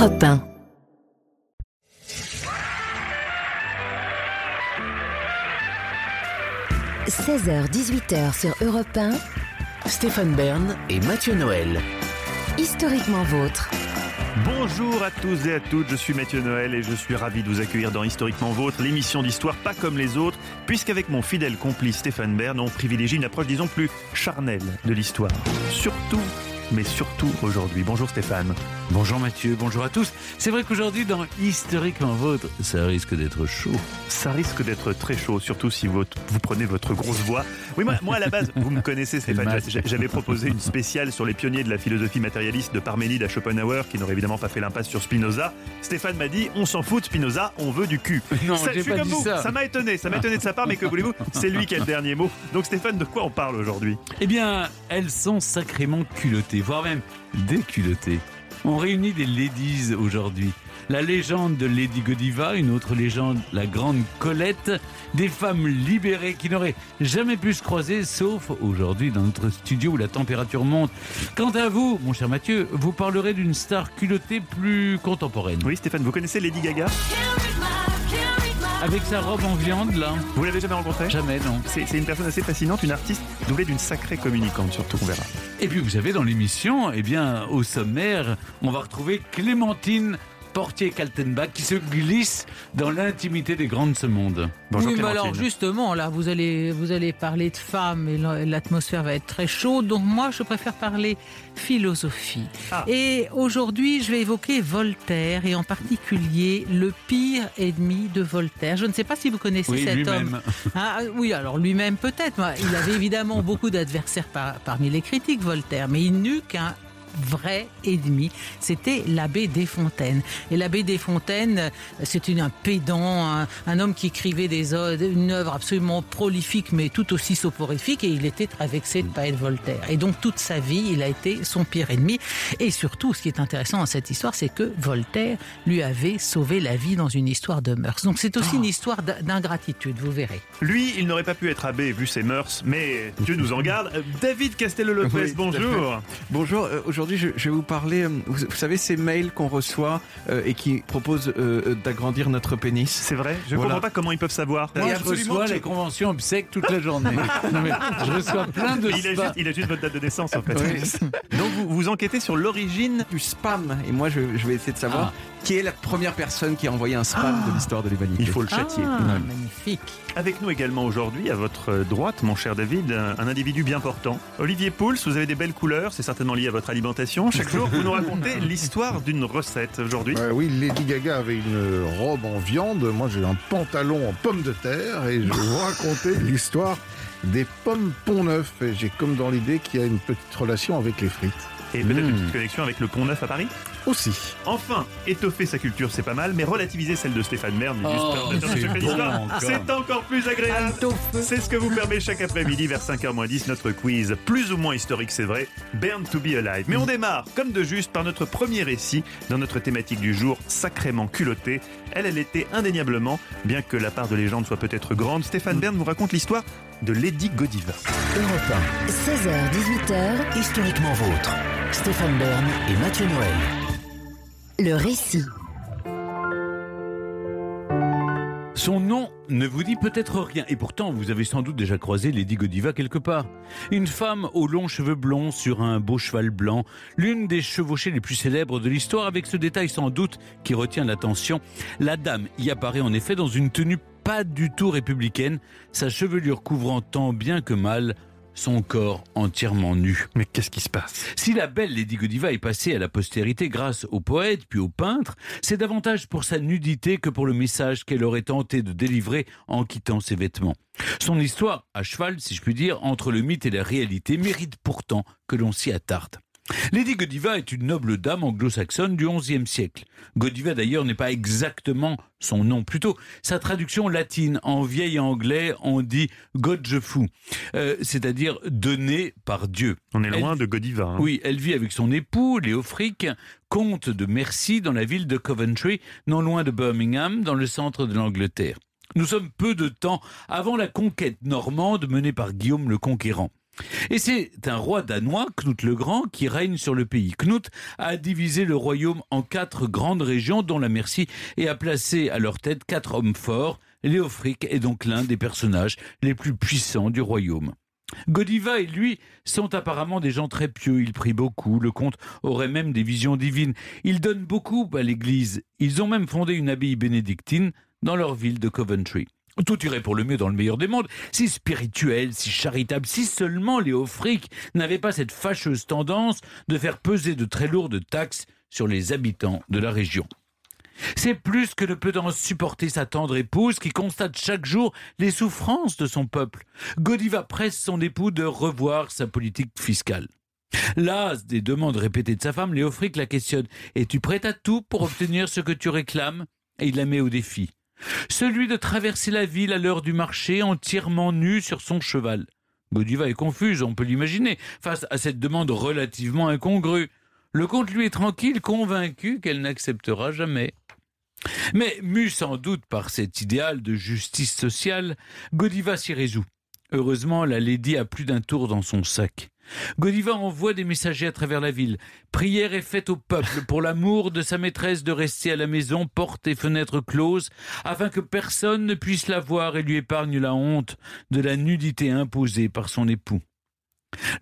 Europe 1. 16h-18h sur Europe 1, Stéphane Bern et Mathieu Noël. historiquement vôtre. Bonjour à tous et à toutes, je suis Mathieu Noël et je suis ravi de vous accueillir dans Historiquement Vôtre, l'émission d'histoire pas comme les autres, puisqu'avec mon fidèle complice Stéphane Bern, on privilégie une approche disons plus charnelle de l'histoire. Surtout, mais surtout aujourd'hui. Bonjour Stéphane. Bonjour Mathieu, bonjour à tous. C'est vrai qu'aujourd'hui, dans Historiquement Vôtre, ça risque d'être chaud. Ça risque d'être très chaud, surtout si vous, vous prenez votre grosse voix. Oui, moi, moi à la base, vous me connaissez Stéphane, j'avais proposé une spéciale sur les pionniers de la philosophie matérialiste de Parménide à Schopenhauer, qui n'aurait évidemment pas fait l'impasse sur Spinoza. Stéphane m'a dit, on s'en fout de Spinoza, on veut du cul. Non, Ça- j'ai je suis pas comme dit vous, ça. m'a étonné, ça m'a étonné de sa part, mais que voulez-vous, c'est lui qui a le dernier mot. Donc Stéphane, de quoi on parle aujourd'hui? Eh bien, elles sont sacrément culottées, voire même déculottées. On réunit des ladies aujourd'hui. La légende de Lady Godiva, une autre légende, la grande Colette, des femmes libérées qui n'auraient jamais pu se croiser, sauf aujourd'hui dans notre studio où la température monte. Quant à vous, mon cher Mathieu, vous parlerez d'une star culottée plus contemporaine. Oui Stéphane, vous connaissez Lady Gaga? Avec sa robe en viande, là Vous l'avez jamais rencontrée Jamais, non. C'est une personne assez fascinante, une artiste doublée d'une sacrée communicante, surtout, on verra. Et puis vous savez, dans l'émission, eh bien, au sommaire, on va retrouver Clémentine Portier-Kaltenbach qui se glisse dans l'intimité des grands de ce monde. Bonjour oui, mais alors justement, là, vous allez, vous allez parler de femmes et la- l'atmosphère va être très chaude. Donc moi, je préfère parler philosophie. Ah. Et aujourd'hui, je vais évoquer Voltaire et en particulier le pire ennemi de Voltaire. Je ne sais pas si vous connaissez Oui, cet homme. Ah, oui, alors lui-même peut-être. Il avait évidemment beaucoup d'adversaires par- parmi les critiques, Voltaire, mais il n'eut qu'un vrai ennemi, c'était l'abbé Desfontaines. Et l'abbé Desfontaines, c'était un pédant, un, un homme qui écrivait des odes, une œuvre absolument prolifique, mais tout aussi soporifique, et il était très vexé de ne pas être Voltaire. Et donc toute sa vie, il a été son pire ennemi. Et surtout, ce qui est intéressant dans cette histoire, c'est que Voltaire lui avait sauvé la vie dans une histoire de mœurs. Donc c'est aussi une histoire d'ingratitude, vous verrez. Lui, il n'aurait pas pu être abbé vu ses mœurs, mais Dieu nous en garde. Euh, David Castello-Lopez, Oui, bonjour. Bonjour, euh, aujourd'hui je, je vais vous parler, euh, vous, vous savez ces mails qu'on reçoit euh, et qui proposent euh, d'agrandir notre pénis C'est vrai Je ne Voilà. comprends pas comment ils peuvent savoir. Moi, je reçois les conventions obsèques toute la journée. Non, mais je reçois plein de il, a spams. juste, il a juste votre date de naissance en fait. Oui. Donc vous, vous enquêtez sur l'origine. Du spam, et moi je, je vais essayer de savoir qui est la première personne qui a envoyé un spam de l'histoire de l'humanité. Il faut le châtier. Ah, Ouais. magnifique. Avec nous également aujourd'hui, à votre droite, mon cher David, un individu bien portant. Olivier Pouls, vous avez des belles couleurs, c'est certainement lié à votre alimentation. Chaque jour, vous nous racontez l'histoire d'une recette. Aujourd'hui, Euh, oui, Lady Gaga avait une robe en viande, moi j'ai un pantalon en pommes de terre et je vais vous raconter l'histoire des pommes Pont-Neuf. Et j'ai comme dans l'idée qu'il y a une petite relation avec les frites. Et peut-être une Mmh. petite connexion avec le Pont Neuf à Paris. Aussi. Enfin, étoffer sa culture, c'est pas mal, mais relativiser celle de Stéphane Merne, illustre Oh, c'est bon encore. c'est encore plus agréable. C'est ce que vous permet chaque après-midi vers 5h10 notre quiz, plus ou moins historique c'est vrai, Burn to be Alive. Mais on démarre, comme de juste, par notre premier récit dans notre thématique du jour, sacrément culottée. Elle, elle était indéniablement, bien que la part de légende soit peut-être grande, Stéphane Bern vous raconte l'histoire de Lady Godiva. Europe 16h-18h, 1. Historiquement vôtre. Stéphane Bern et Mathieu Noël. le récit. Son nom ne vous dit peut-être rien, et pourtant vous avez sans doute déjà croisé Lady Godiva quelque part. Une femme aux longs cheveux blonds sur un beau cheval blanc, l'une des chevauchées les plus célèbres de l'histoire, avec ce détail sans doute qui retient l'attention. La dame y apparaît en effet dans une tenue pas du tout républicaine, sa chevelure couvrant tant bien que mal son corps entièrement nu. Mais qu'est-ce qui se passe? Si la belle Lady Godiva est passée à la postérité grâce aux poètes puis aux peintres, c'est davantage pour sa nudité que pour le message qu'elle aurait tenté de délivrer en quittant ses vêtements. Son histoire, à cheval, si je puis dire, entre le mythe et la réalité, mérite pourtant que l'on s'y attarde. Lady Godiva est une noble dame anglo-saxonne du XIe siècle. Godiva d'ailleurs n'est pas exactement son nom, plutôt sa traduction latine en vieil anglais on dit God je fou, euh, c'est-à-dire donné par Dieu. On est Elle- loin de Godiva. hein. Oui, elle vit avec son époux, Léofric, comte de Mercy, dans la ville de Coventry, non loin de Birmingham, dans le centre de l'Angleterre. Nous sommes peu de temps avant la conquête normande menée par Guillaume le Conquérant. Et c'est un roi danois, Knut le Grand, qui règne sur le pays. Knut a divisé le royaume en quatre grandes régions, dont la Mercie, et a placé à leur tête quatre hommes forts. Léofric est donc l'un des personnages les plus puissants du royaume. Godiva et lui sont apparemment des gens très pieux, ils prient beaucoup, le comte aurait même des visions divines, ils donnent beaucoup à l'église, ils ont même fondé une abbaye bénédictine dans leur ville de Coventry. Tout irait pour le mieux dans le meilleur des mondes, si spirituel, si charitable, si seulement Léofric n'avait pas cette fâcheuse tendance de faire peser de très lourdes taxes sur les habitants de la région. C'est plus que ne peut en supporter sa tendre épouse qui constate chaque jour les souffrances de son peuple. Godiva presse son époux de revoir sa politique fiscale. Las des demandes répétées de sa femme, Léofric la questionne. Es-tu prête à tout pour obtenir ce que tu réclames? Et il la met au défi. Celui de traverser la ville à l'heure du marché entièrement nu sur son cheval. Godiva est confuse, on peut l'imaginer, face à cette demande relativement incongrue. Le comte lui est tranquille, convaincu qu'elle n'acceptera jamais. Mais mu sans doute par cet idéal de justice sociale, Godiva s'y résout. Heureusement, la lady a plus d'un tour dans son sac. Godiva envoie des messagers à travers la ville. Prière est faite au peuple pour l'amour de sa maîtresse de rester à la maison, porte et fenêtres closes, afin que personne ne puisse la voir et lui épargne la honte de la nudité imposée par son époux.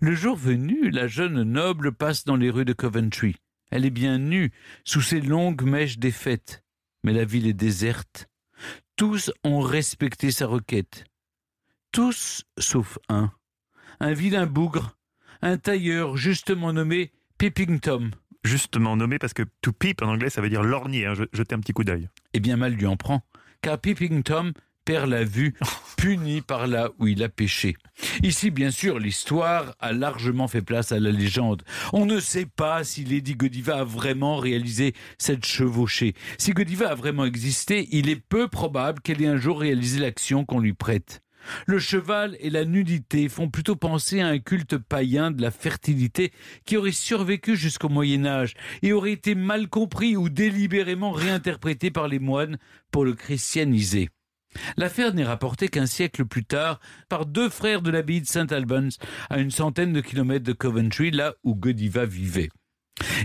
Le jour venu, la jeune noble passe dans les rues de Coventry. Elle est bien nue, sous ses longues mèches défaites. Mais la ville est déserte. Tous ont respecté sa requête. Tous sauf un. Un vilain bougre un tailleur justement nommé Peeping Tom. Justement nommé parce que to peep en anglais ça veut dire lorgner, hein, jeter un petit coup d'œil. Eh bien mal lui en prend, car Peeping Tom perd la vue, puni par là où il a péché. Ici, bien sûr, l'histoire a largement fait place à la légende. On ne sait pas si Lady Godiva a vraiment réalisé cette chevauchée. Si Godiva a vraiment existé, il est peu probable qu'elle ait un jour réalisé l'action qu'on lui prête. Le cheval et la nudité font plutôt penser à un culte païen de la fertilité qui aurait survécu jusqu'au Moyen Âge et aurait été mal compris ou délibérément réinterprété par les moines pour le christianiser. L'affaire n'est rapportée qu'un siècle plus tard par deux frères de l'abbaye de Saint Albans, à une centaine de kilomètres de Coventry, là où Godiva vivait.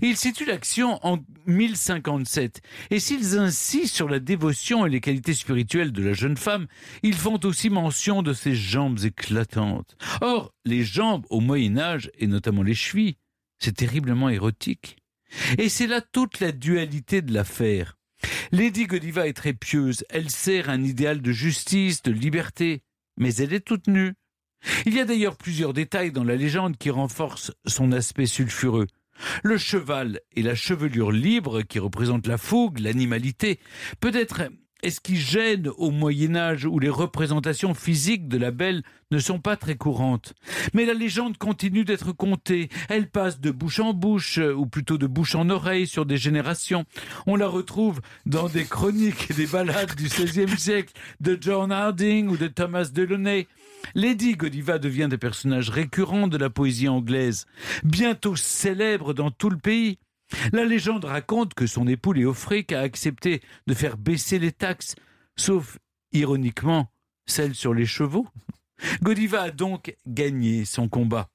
Il situe l'action en 1057, et s'ils insistent sur la dévotion et les qualités spirituelles de la jeune femme, ils font aussi mention de ses jambes éclatantes. Or, les jambes au Moyen Âge, et notamment les chevilles, c'est terriblement érotique. Et c'est là toute la dualité de l'affaire. Lady Godiva est très pieuse, elle sert un idéal de justice, de liberté, mais elle est toute nue. Il y a d'ailleurs plusieurs détails dans la légende qui renforcent son aspect sulfureux. Le cheval et la chevelure libre qui représentent la fougue, l'animalité, peut-être est-ce qui gêne au Moyen Âge où les représentations physiques de la belle ne sont pas très courantes. Mais la légende continue d'être contée. Elle passe de bouche en bouche, ou plutôt de bouche en oreille sur des générations. On la retrouve dans des chroniques et des ballades du XVIe siècle de John Harding ou de Thomas Delaunay. Lady Godiva devient des personnages récurrents de la poésie anglaise, bientôt célèbre dans tout le pays. La légende raconte que son époux Léofric a accepté de faire baisser les taxes, sauf, ironiquement, celles sur les chevaux. Godiva a donc gagné son combat.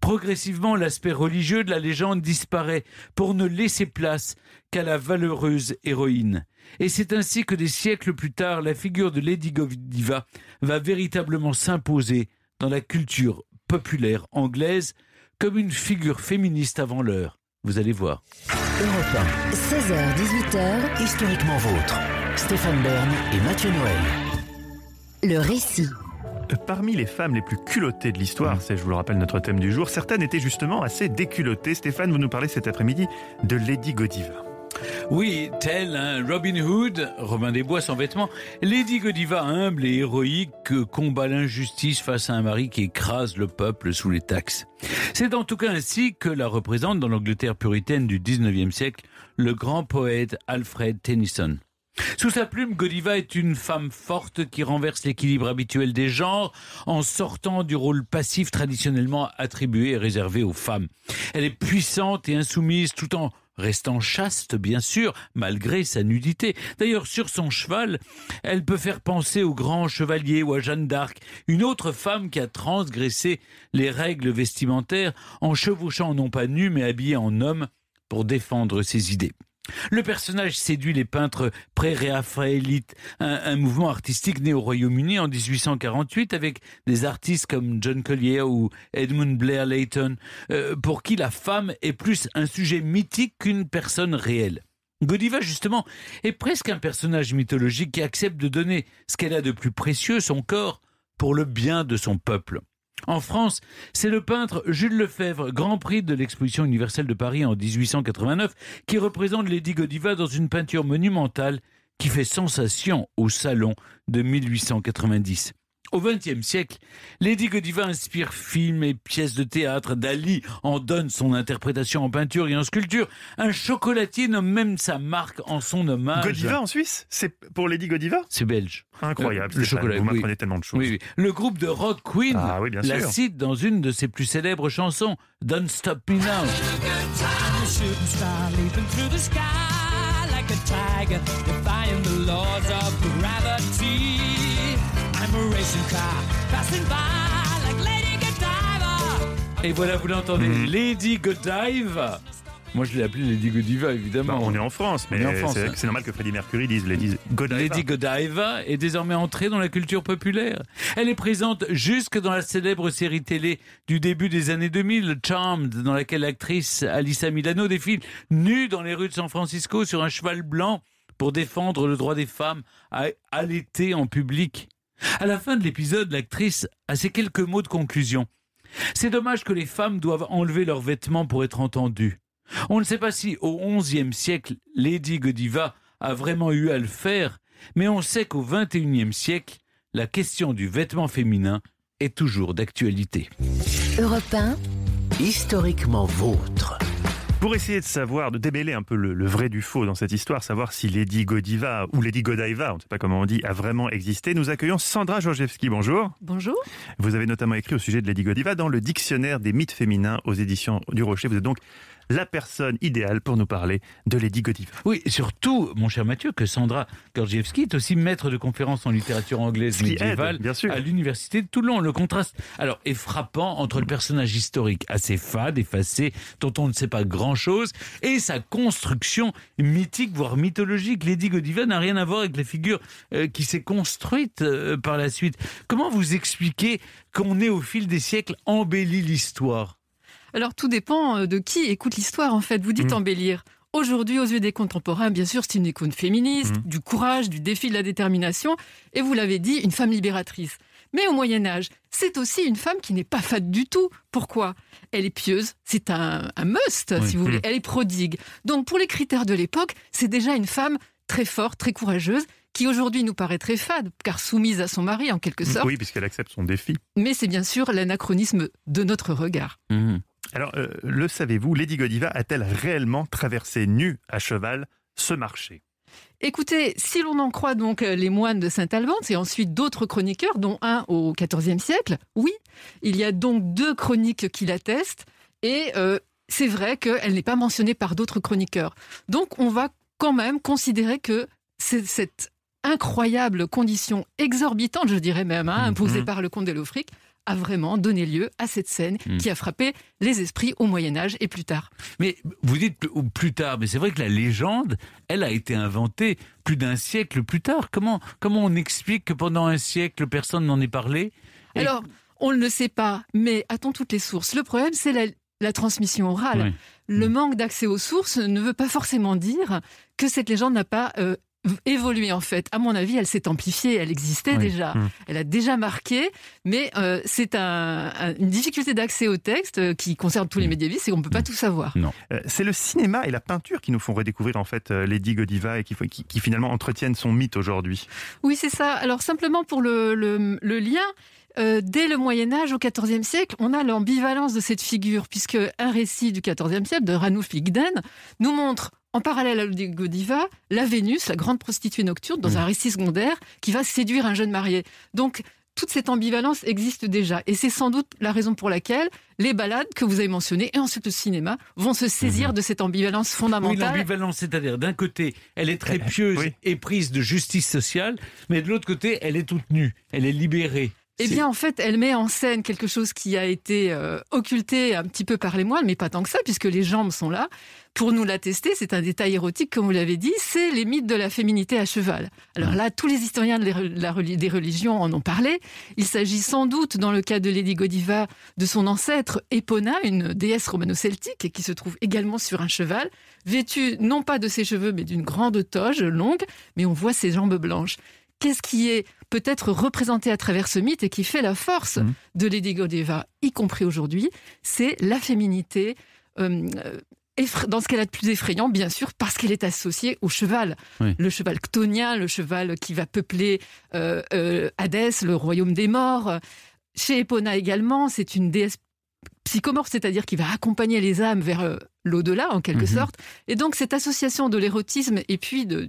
Progressivement, l'aspect religieux de la légende disparaît pour ne laisser place qu'à la valeureuse héroïne. Et c'est ainsi que des siècles plus tard, la figure de Lady Godiva va véritablement s'imposer dans la culture populaire anglaise comme une figure féministe avant l'heure. Vous allez voir. Europe 16h-18h, Historiquement vôtre. Stéphane Bern et Mathieu Noël. le récit. Parmi les femmes les plus culottées de l'histoire, c'est, je vous le rappelle, notre thème du jour, certaines étaient justement assez déculottées. Stéphane, vous nous parlez cet après-midi de Lady Godiva. Oui, tel un Robin Hood, Robin des Bois sans vêtements, Lady Godiva humble et héroïque combat l'injustice face à un mari qui écrase le peuple sous les taxes. C'est en tout cas ainsi que la représente dans l'Angleterre puritaine du 19e siècle le grand poète Alfred Tennyson. Sous sa plume, Godiva est une femme forte qui renverse l'équilibre habituel des genres en sortant du rôle passif traditionnellement attribué et réservé aux femmes. Elle est puissante et insoumise tout en restant chaste bien sûr, malgré sa nudité. D'ailleurs, sur son cheval, elle peut faire penser au grand chevalier ou à Jeanne d'Arc, une autre femme qui a transgressé les règles vestimentaires en chevauchant non pas nu mais habillée en homme pour défendre ses idées. Le personnage séduit les peintres pré-réaphaélites, un, mouvement artistique né au Royaume-Uni en 1848 avec des artistes comme John Collier ou Edmund Blair Layton, euh, pour qui la femme est plus un sujet mythique qu'une personne réelle. Godiva, justement, est presque un personnage mythologique qui accepte de donner ce qu'elle a de plus précieux, son corps, pour le bien de son peuple. En France, c'est le peintre Jules Lefebvre, grand prix de l'exposition universelle de Paris en 1889, qui représente Lady Godiva dans une peinture monumentale qui fait sensation au salon de 1890. Au XXe siècle, Lady Godiva inspire films et pièces de théâtre. Dali en donne son interprétation en peinture et en sculpture. Un chocolatier nomme même sa marque en son hommage. Godiva en Suisse C'est pour Lady Godiva? C'est belge. Incroyable. Euh, le chocolat. Vous oui. m'apprenez tellement de choses. Oui, oui. Le groupe de rock Queen Ah la sûr. cite dans une de ses plus célèbres chansons, Don't Stop Me Now. Car passing by like Lady Godiva. Et voilà, vous l'entendez, Mhm. Lady Godiva. Moi, je l'ai appelée Lady Godiva, évidemment. Bah, on est en France, mais c'est hein. c'est normal que Freddie Mercury dise Lady Godiva. Lady Godiva est désormais entrée dans la culture populaire. Elle est présente jusque dans la célèbre série télé du début des années 2000, Charmed, dans laquelle l'actrice Alissa Milano défile nue dans les rues de San Francisco sur un cheval blanc pour défendre le droit des femmes à allaiter en public. À la fin de l'épisode, l'actrice a ces quelques mots de conclusion. C'est dommage que les femmes doivent enlever leurs vêtements pour être entendues. On ne sait pas si au XIe siècle, Lady Godiva a vraiment eu à le faire, mais on sait qu'au XXIe siècle, la question du vêtement féminin est toujours d'actualité. Europe 1, Historiquement vôtre. Pour essayer de savoir, de démêler un peu le, le vrai du faux dans cette histoire, savoir si Lady Godiva ou Lady Godiva, on ne sait pas comment on dit, a vraiment existé, nous accueillons Sandra Georgievski. Bonjour. Bonjour. Vous avez notamment écrit au sujet de Lady Godiva dans le dictionnaire des mythes féminins aux éditions du Rocher. Vous êtes donc la personne idéale pour nous parler de Lady Godiva. Oui, surtout, mon cher Mathieu, que Sandra Gorgievski est aussi maître de conférences en littérature anglaise médiévale aide, bien sûr. à l'université de Toulon. Le contraste, alors, est frappant entre le personnage historique assez fade, effacé, dont on ne sait pas grand-chose, et sa construction mythique, voire mythologique. Lady Godiva n'a rien à voir avec la figure euh, qui s'est construite euh, par la suite. Comment vous expliquez qu'on ait, au fil des siècles, embelli l'histoire? Alors tout dépend euh, de qui écoute l'histoire en fait. Vous dites Mhm. embellir. Aujourd'hui, aux yeux des contemporains, bien sûr, c'est une icône féministe, Mhm. du courage, du défi de la détermination, et vous l'avez dit, une femme libératrice. Mais au Moyen Âge, c'est aussi une femme qui n'est pas fade du tout. Pourquoi? Elle est pieuse, c'est un, un must, Oui. si vous voulez. Mhm. Elle est prodigue. Donc pour les critères de l'époque, c'est déjà une femme très forte, très courageuse, qui aujourd'hui nous paraît très fade, car soumise à son mari en quelque sorte. Oui, puisqu'elle accepte son défi. Mais c'est bien sûr l'anachronisme de notre regard. Alors, euh, le savez-vous, Lady Godiva a-t-elle réellement traversé nue à cheval ce marché? Écoutez, si l'on en croit donc euh, les moines de Saint-Albante et ensuite d'autres chroniqueurs, dont un au XIVe siècle, oui, il y a donc deux chroniques qui l'attestent et euh, c'est vrai qu'elle n'est pas mentionnée par d'autres chroniqueurs. Donc on va quand même considérer que c'est cette incroyable condition exorbitante, je dirais même, hein, imposée Mhm. par le comte d'Elofric, a vraiment donné lieu à cette scène Mhm. qui a frappé les esprits au Moyen Âge et plus tard. Mais vous dites plus, tard, mais c'est vrai que la légende, elle a été inventée plus d'un siècle plus tard. Comment, comment on explique que pendant un siècle, personne n'en ait parlé? Et- Alors, on ne le sait pas, mais attends toutes les sources. Le problème, c'est la, la transmission orale. Le manque d'accès aux sources ne veut pas forcément dire que cette légende n'a pas euh, évolué en fait. À mon avis, elle s'est amplifiée, elle existait Oui. déjà, Mm. elle a déjà marqué, mais euh, c'est un- un- une difficulté d'accès au texte euh, qui concerne tous les Mm. médiévistes, c'est qu'on ne peut pas tout savoir. Euh, C'est le cinéma et la peinture qui nous font redécouvrir en fait Lady Godiva et qui, qui, qui finalement entretiennent son mythe aujourd'hui. Oui, c'est ça. Alors simplement pour le, le- le lien, euh, dès le Moyen Âge, au XIVe siècle, on a l'ambivalence de cette figure, puisque un récit du XIVe siècle de Ranulph Igden nous montre en parallèle à Godiva, la Vénus, la grande prostituée nocturne, dans Mm. un récit secondaire qui va séduire un jeune marié. Donc, toute cette ambivalence existe déjà. Et c'est sans doute la raison pour laquelle les balades que vous avez mentionnées, et ensuite le cinéma, vont se saisir de cette ambivalence Oui, fondamentale. l'ambivalence, c'est-à-dire d'un côté, elle est très pieuse Oui. et prise de justice sociale, mais de l'autre côté, elle est toute nue, elle est libérée. Eh bien, en fait, elle met en scène quelque chose qui a été euh, occulté un petit peu par les moines, mais pas tant que ça, puisque les jambes sont là. Pour nous l'attester, c'est un détail érotique, comme vous l'avez dit, c'est les mythes de la féminité à cheval. Alors là, tous les historiens de la des religions en ont parlé. Il s'agit sans doute, dans le cas de Lady Godiva, de son ancêtre Epona, une déesse romano-celtique, qui se trouve également sur un cheval, vêtue non pas de ses cheveux, mais d'une grande toge longue, mais on voit ses jambes blanches. Qu'est-ce qui est peut-être représenté à travers ce mythe et qui fait la force Mhm. de Lady Godiva, y compris aujourd'hui, c'est la féminité. euh, dans ce qu'elle a de plus effrayant, bien sûr, parce qu'elle est associée au cheval. Oui. Le cheval chtonien, le cheval qui va peupler euh, euh, Hadès, le royaume des morts. Chez Epona également, c'est une déesse psychomorphe, c'est-à-dire qui va accompagner les âmes vers l'au-delà, en quelque Mhm. sorte. Et donc, cette association de l'érotisme et puis de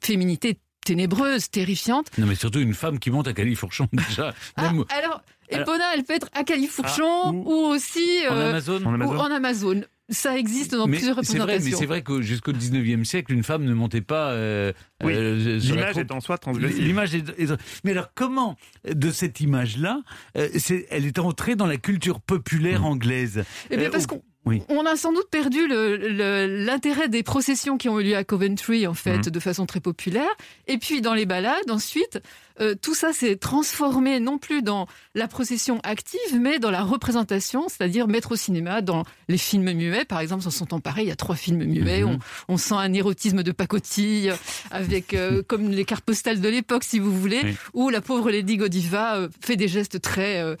féminité ténébreuse, terrifiante, Non, mais surtout une femme qui monte à Califourchon, déjà. ah, Même alors, Alors- Epona, elle peut être à Califourchon Ah, ou... ou- aussi en euh, Amazon. En ou Amazon. en Amazon. Ça existe dans mais plusieurs vrai, représentations. mais c'est vrai que jusqu'au 19e siècle, une femme ne montait pas euh, Oui. euh, L'image est en soi transgressive. L'image est, est- Mais alors, comment, de cette image-là, euh, elle est entrée dans la culture populaire anglaise Eh bien, Euh, parce qu'on oui. on a sans doute perdu l'intérêt des processions qui ont eu lieu à Coventry, en fait, Mhm. de façon très populaire. Et puis, dans les balades, ensuite, euh, tout ça s'est transformé non plus dans la procession active, mais dans la représentation, c'est-à-dire mettre au cinéma, dans les films muets, par exemple, s'en sont emparés, il y a trois films muets, Mhm. on, on sent un érotisme de pacotille, avec, euh, comme les cartes postales de l'époque, si vous voulez, Oui. où la pauvre Lady Godiva euh, fait des gestes très... euh,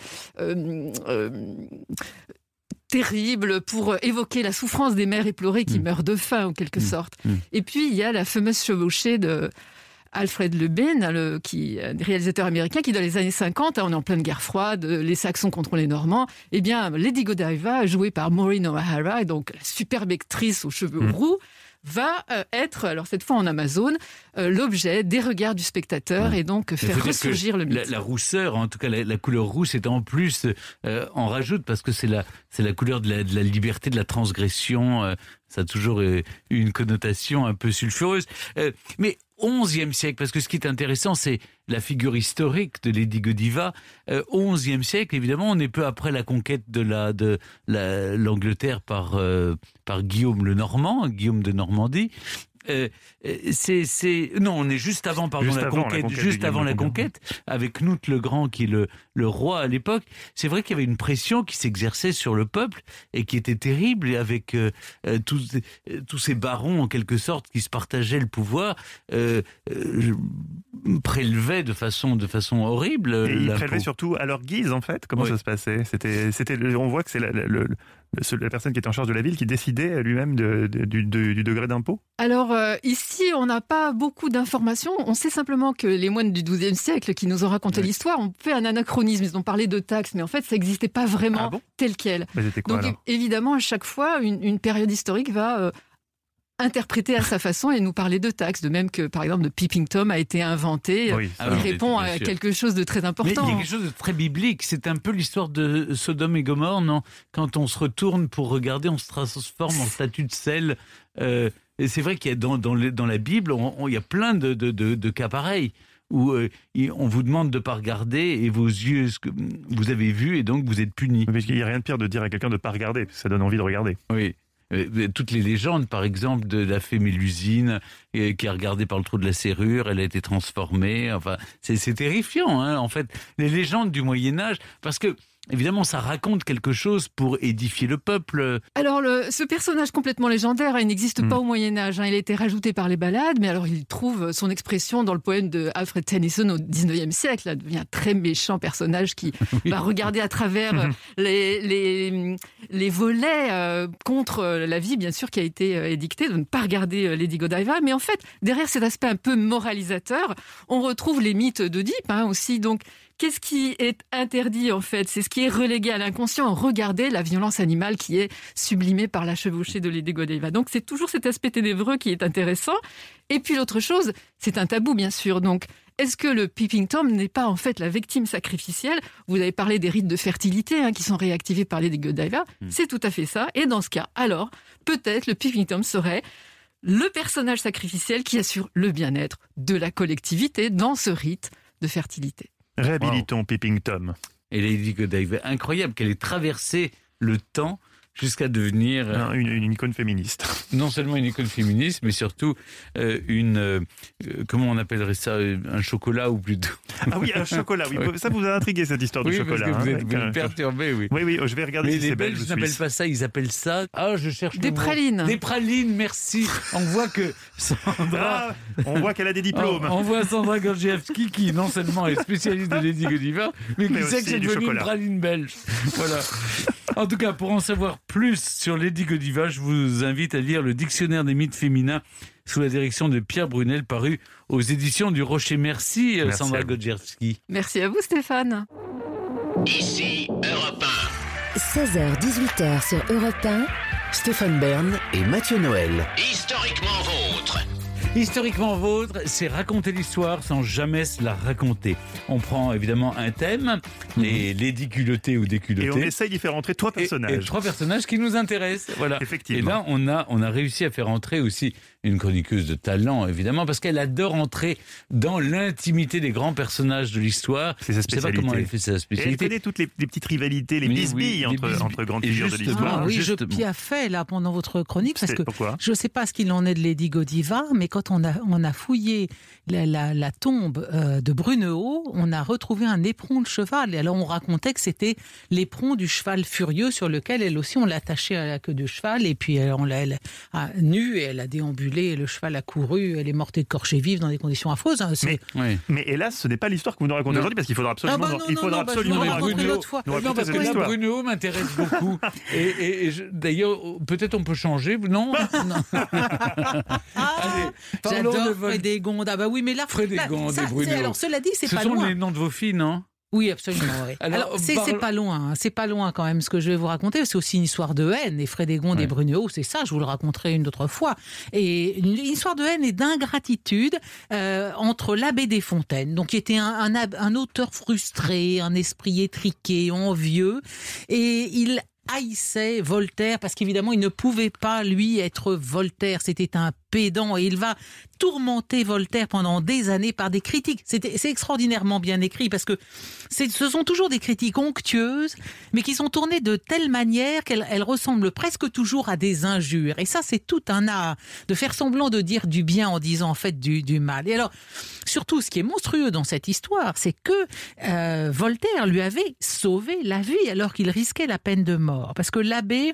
euh, euh, terribles pour évoquer la souffrance des mères éplorées qui Mm. meurent de faim en quelque Mm. sorte. Mm. Et puis il y a la fameuse chevauchée de Alfred Lebin, le, qui un réalisateur américain qui dans les années 50, hein, on est en pleine guerre froide, les Saxons contre les Normands, eh bien Lady Godiva, jouée par Maureen O'Hara, et donc la superbe actrice aux cheveux roux, va euh, être, alors cette fois en Amazon, euh, l'objet des regards du spectateur Ouais. et donc faire ressurgir le mythe. La, la rousseur, en tout cas la, la couleur rousse, est en plus euh, en rajoute parce que c'est la c'est la couleur de la, de la liberté, de la transgression. euh, ça a toujours eu une connotation un peu sulfureuse. Euh, mais 11e siècle, parce que ce qui est intéressant, c'est la figure historique de Lady Godiva. Euh, 11e siècle, évidemment, on est peu après la conquête de la de la- l'Angleterre euh, par Guillaume le Normand, Guillaume de Normandie. Euh, euh, c'est non, on est juste avant pardon Juste la avant la conquête, juste avant la conquête avec Knut le Grand qui est le, le roi à l'époque, c'est vrai qu'il y avait une pression qui s'exerçait sur le peuple et qui était terrible et avec euh, tous, tous ces barons en quelque sorte qui se partageaient le pouvoir, euh, prélevaient de façon, de façon horrible. Et ils prélevaient surtout à leur guise, en fait. Comment Oui. ça se passait? C'était, c'était, on voit que c'est le- la personne qui était en charge de la ville qui décidait lui-même de- de- du, de- du degré d'impôt. Alors euh, ici, on n'a pas beaucoup d'informations. On sait simplement que les moines du XIIe siècle qui nous ont raconté Oui. l'histoire ont fait un anachronisme. Ils ont parlé de taxes, mais en fait, ça n'existait pas vraiment Ah bon? tel quel. Mais c'était quoi Donc évidemment, à chaque fois, une, une période historique va euh, interpréter à sa façon et nous parler de taxes. De même que, par exemple, le peeping tom a été inventé. Oui, Ah Il répond à quelque chose de très Mais il important. y a quelque chose de très biblique. C'est un peu l'histoire de Sodome et Gomorre, non? Quand on se retourne pour regarder, on se transforme en statue de sel. Euh, et c'est vrai qu'il y a dans, dans, le- dans la Bible, on- on- il y a plein de, de, de- de cas pareils où euh, on vous demande de pas regarder et vos yeux, ce que vous avez vu, et donc vous êtes puni. Mais il n'y a rien de pire de dire à quelqu'un de ne pas regarder, parce que ça donne envie de regarder. Oui. Euh, Toutes les légendes, par exemple, de la fée Mélusine, euh, qui a regardé par le trou de la serrure, elle a été transformée. Enfin, c'est terrifiant, hein, en fait. Les légendes du Moyen Âge, parce que évidemment, ça raconte quelque chose pour édifier le peuple. Alors, le- ce personnage complètement légendaire, il n'existe Mm. pas au Moyen Âge. hein. il a été rajouté par les ballades, mais alors il trouve son expression dans le poème de Alfred Tennyson au XIXe siècle. Là, devient un très méchant personnage qui va regarder à travers euh, les, les, les volets euh, contre euh, la vie, bien sûr, qui a été euh, édictée, de ne pas regarder euh, Lady Godiva. Mais en fait, derrière cet aspect un peu moralisateur, on retrouve les mythes d'Oedipe hein, aussi. Donc, Qu'est-ce qui est interdit en fait? C'est ce qui est relégué à l'inconscient. Regardez la violence animale qui est sublimée par la chevauchée de Lady Godiva. Donc c'est toujours cet aspect ténébreux qui est intéressant. Et puis l'autre chose, c'est un tabou bien sûr. Donc est-ce que le peeping tom n'est pas en fait la victime sacrificielle? Vous avez parlé des rites de fertilité hein, qui sont réactivés par les Godiva. Hmm. C'est tout à fait ça. Et dans ce cas, alors, peut-être le peeping tom serait le personnage sacrificiel qui assure le bien-être de la collectivité dans ce rite de fertilité. Réhabilitons Peeping Tom. Et Lady Godiva, incroyable qu'elle ait traversé le temps jusqu'à devenir euh, Un- Une, une icône féministe. non seulement une icône féministe, mais surtout euh, une euh, comment on appellerait ça, un chocolat ou plutôt. Ah oui, un chocolat, oui. Ça vous a intrigué cette histoire du oui, chocolat. parce que vous hein, êtes, vous avec, êtes euh, perturbé, oui. Oui, oui, je vais regarder Mais si les c'est Belges belge ou n'appellent suisse. pas ça, ils appellent ça. Ah, je cherche Des pralines. Des pralines, merci. On voit que Sandra. Ah, on voit qu'elle a des diplômes. On, on voit Sandra Gorgievski qui non seulement est spécialiste de Lady Godiva, mais qui Mais sait que c'est du devenu une chocolat. praline belge. Voilà. En tout cas, pour en savoir plus sur Lady Godiva, je vous invite à lire le Dictionnaire des mythes féminins sous la direction de Pierre Brunel, paru aux éditions du Rocher. Merci, euh, Merci Sandra à vous. Gorgievski. Merci à vous Stéphane. Ici Europe 16h-18h sur Europe 1. Stéphane Bern et Mathieu Noël. 1. Historiquement. Historiquement vôtre, c'est raconter l'histoire sans jamais se la raconter. On prend évidemment un thème, les Lady culottées ou Et on essaye d'y faire entrer trois Et- Et, personnages. trois personnages qui nous intéressent. Voilà. Et Effectivement. là, on a, on a réussi à faire entrer aussi une chroniqueuse de talent, évidemment, parce qu'elle adore entrer dans l'intimité des grands personnages de l'histoire. C'est sa Je sais pas comment elle spécialité. fait sa Et elle spécialité. connaît toutes les, les petites rivalités, les bisbilles oui, les entre, bisbilles. entre grandes Et figures de justement, l'histoire. Ah oui, je justement. piaffais là pendant votre chronique parce que Pourquoi? je ne sais pas ce qu'il en est de Lady Godiva, mais quand on a, on a fouillé la, la- la tombe euh, de Brunehaut, on a retrouvé un éperon de cheval. Et alors on racontait que c'était l'éperon du cheval furieux sur lequel elle aussi on l'a attaché à la queue du cheval et puis elle, on l'a elle a nue et elle a déambulé et le cheval a couru. Elle est morte écorchée vive dans des conditions affreuses. hein. Mais- Oui. Mais hélas, ce n'est pas l'histoire que vous nous racontez aujourd'hui parce qu'il faudra absolument, Ah bah non, il faudra non, bah, absolument l'autre fois. nous Non, parce que là. Bruno m'intéresse beaucoup. et et- et je- d'ailleurs, peut-être on peut changer. Non, de J'adore Frédégonde. Ah bah oui, mais là, Frédégonde et c'est- Alors cela dit, c'est Ce pas sont loin. les noms de vos filles, non? Oui, absolument. oui. Alors, Alors, c'est parle- pas loin, hein. c'est pas loin quand même ce que je vais vous raconter. C'est aussi une histoire de haine. Et Frédégonde Ouais. et Brunehaut, c'est ça, je vous le raconterai une autre fois. Et une histoire de haine et d'ingratitude euh, entre l'abbé Desfontaines, donc qui était un, un auteur frustré, un esprit étriqué, envieux, et il haïssait Voltaire parce qu'évidemment il ne pouvait pas lui être Voltaire c'était un pédant et il va tourmenter Voltaire pendant des années par des critiques. C'est extraordinairement bien écrit parce que ce sont toujours des critiques onctueuses mais qui sont tournées de telle manière qu'elles elles ressemblent presque toujours à des injures. Et ça c'est tout un art de faire semblant de dire du bien en disant en fait du, du mal. Et alors surtout ce qui est monstrueux dans cette histoire c'est que euh, Voltaire lui avait sauvé la vie alors qu'il risquait la peine de mort. Parce que l'abbé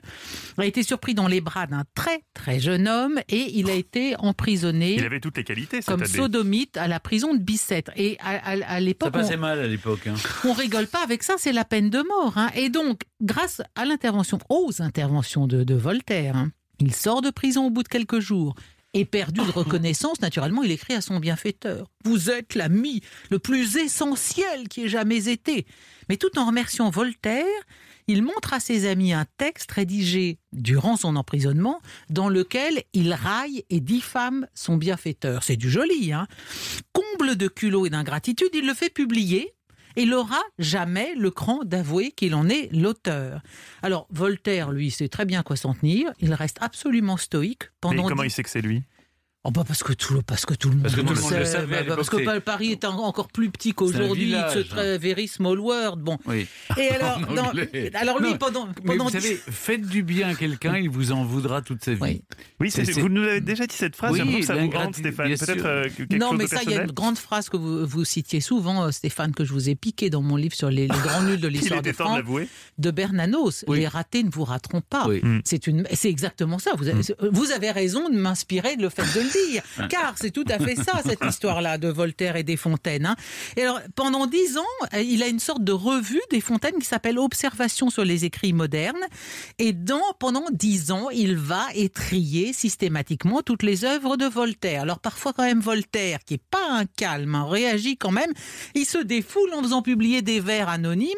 a été surpris dans les bras d'un très très jeune homme et il a été emprisonné Il avait toutes les qualités, comme abbé. sodomite à la prison de Bicêtre. Et à, à- à Ça l'époque, passait on, mal à l'époque. hein. on rigole pas avec ça, c'est la peine de mort. hein. Et donc, grâce à l'intervention, aux interventions de, de Voltaire, hein, il sort de prison au bout de quelques jours. Et perdu de reconnaissance, naturellement, il écrit à son bienfaiteur Vous êtes l'ami le plus essentiel qui ait jamais été. Mais tout en remerciant Voltaire, il montre à ses amis un texte rédigé durant son emprisonnement dans lequel il raille et diffame son bienfaiteur. C'est du joli, hein Comble de culot et d'ingratitude, il le fait publier et n'aura jamais le cran d'avouer qu'il en est l'auteur. Alors, Voltaire, lui, sait très bien quoi s'en tenir. Il reste absolument stoïque Mais pendant. comment dix- il sait que c'est lui? Oh, bah parce que tout, parce que tout le monde, Parce que tout le monde le sait, savait bah, parce que Paris est en- encore plus petit qu'aujourd'hui. très very small world. Bon. Oui. Et alors, dans- alors lui, Non, pendant, Mais pendant vous savez, faites du bien à quelqu'un, il vous en voudra toute sa vie. Oui. Vous nous avez déjà dit cette phrase, Oui, que ça vous rende, Stéphane. Peut-être euh, quelque Non, chose mais de ça, il y a une grande phrase que vous, vous citiez souvent, euh, Stéphane, que je vous ai piqué dans mon livre sur les, les grands nuls de l'histoire de France, l'avouer. de Bernanos. Les ratés ne vous rateront pas. Mm. C'est une, c'est exactement ça. Vous avez, vous avez raison de m'inspirer de le fait de car c'est tout à fait ça cette histoire-là de Voltaire et des Fontaines. hein. Et alors, pendant dix ans, euh, il a une sorte de revue des Fontaines qui s'appelle Observations sur les écrits modernes. Et dans, pendant dix ans, il va étrier systématiquement toutes les œuvres de Voltaire. Alors parfois quand même Voltaire, qui est pas un calme, hein, réagit quand même. Il se défoule en faisant publier des vers anonymes.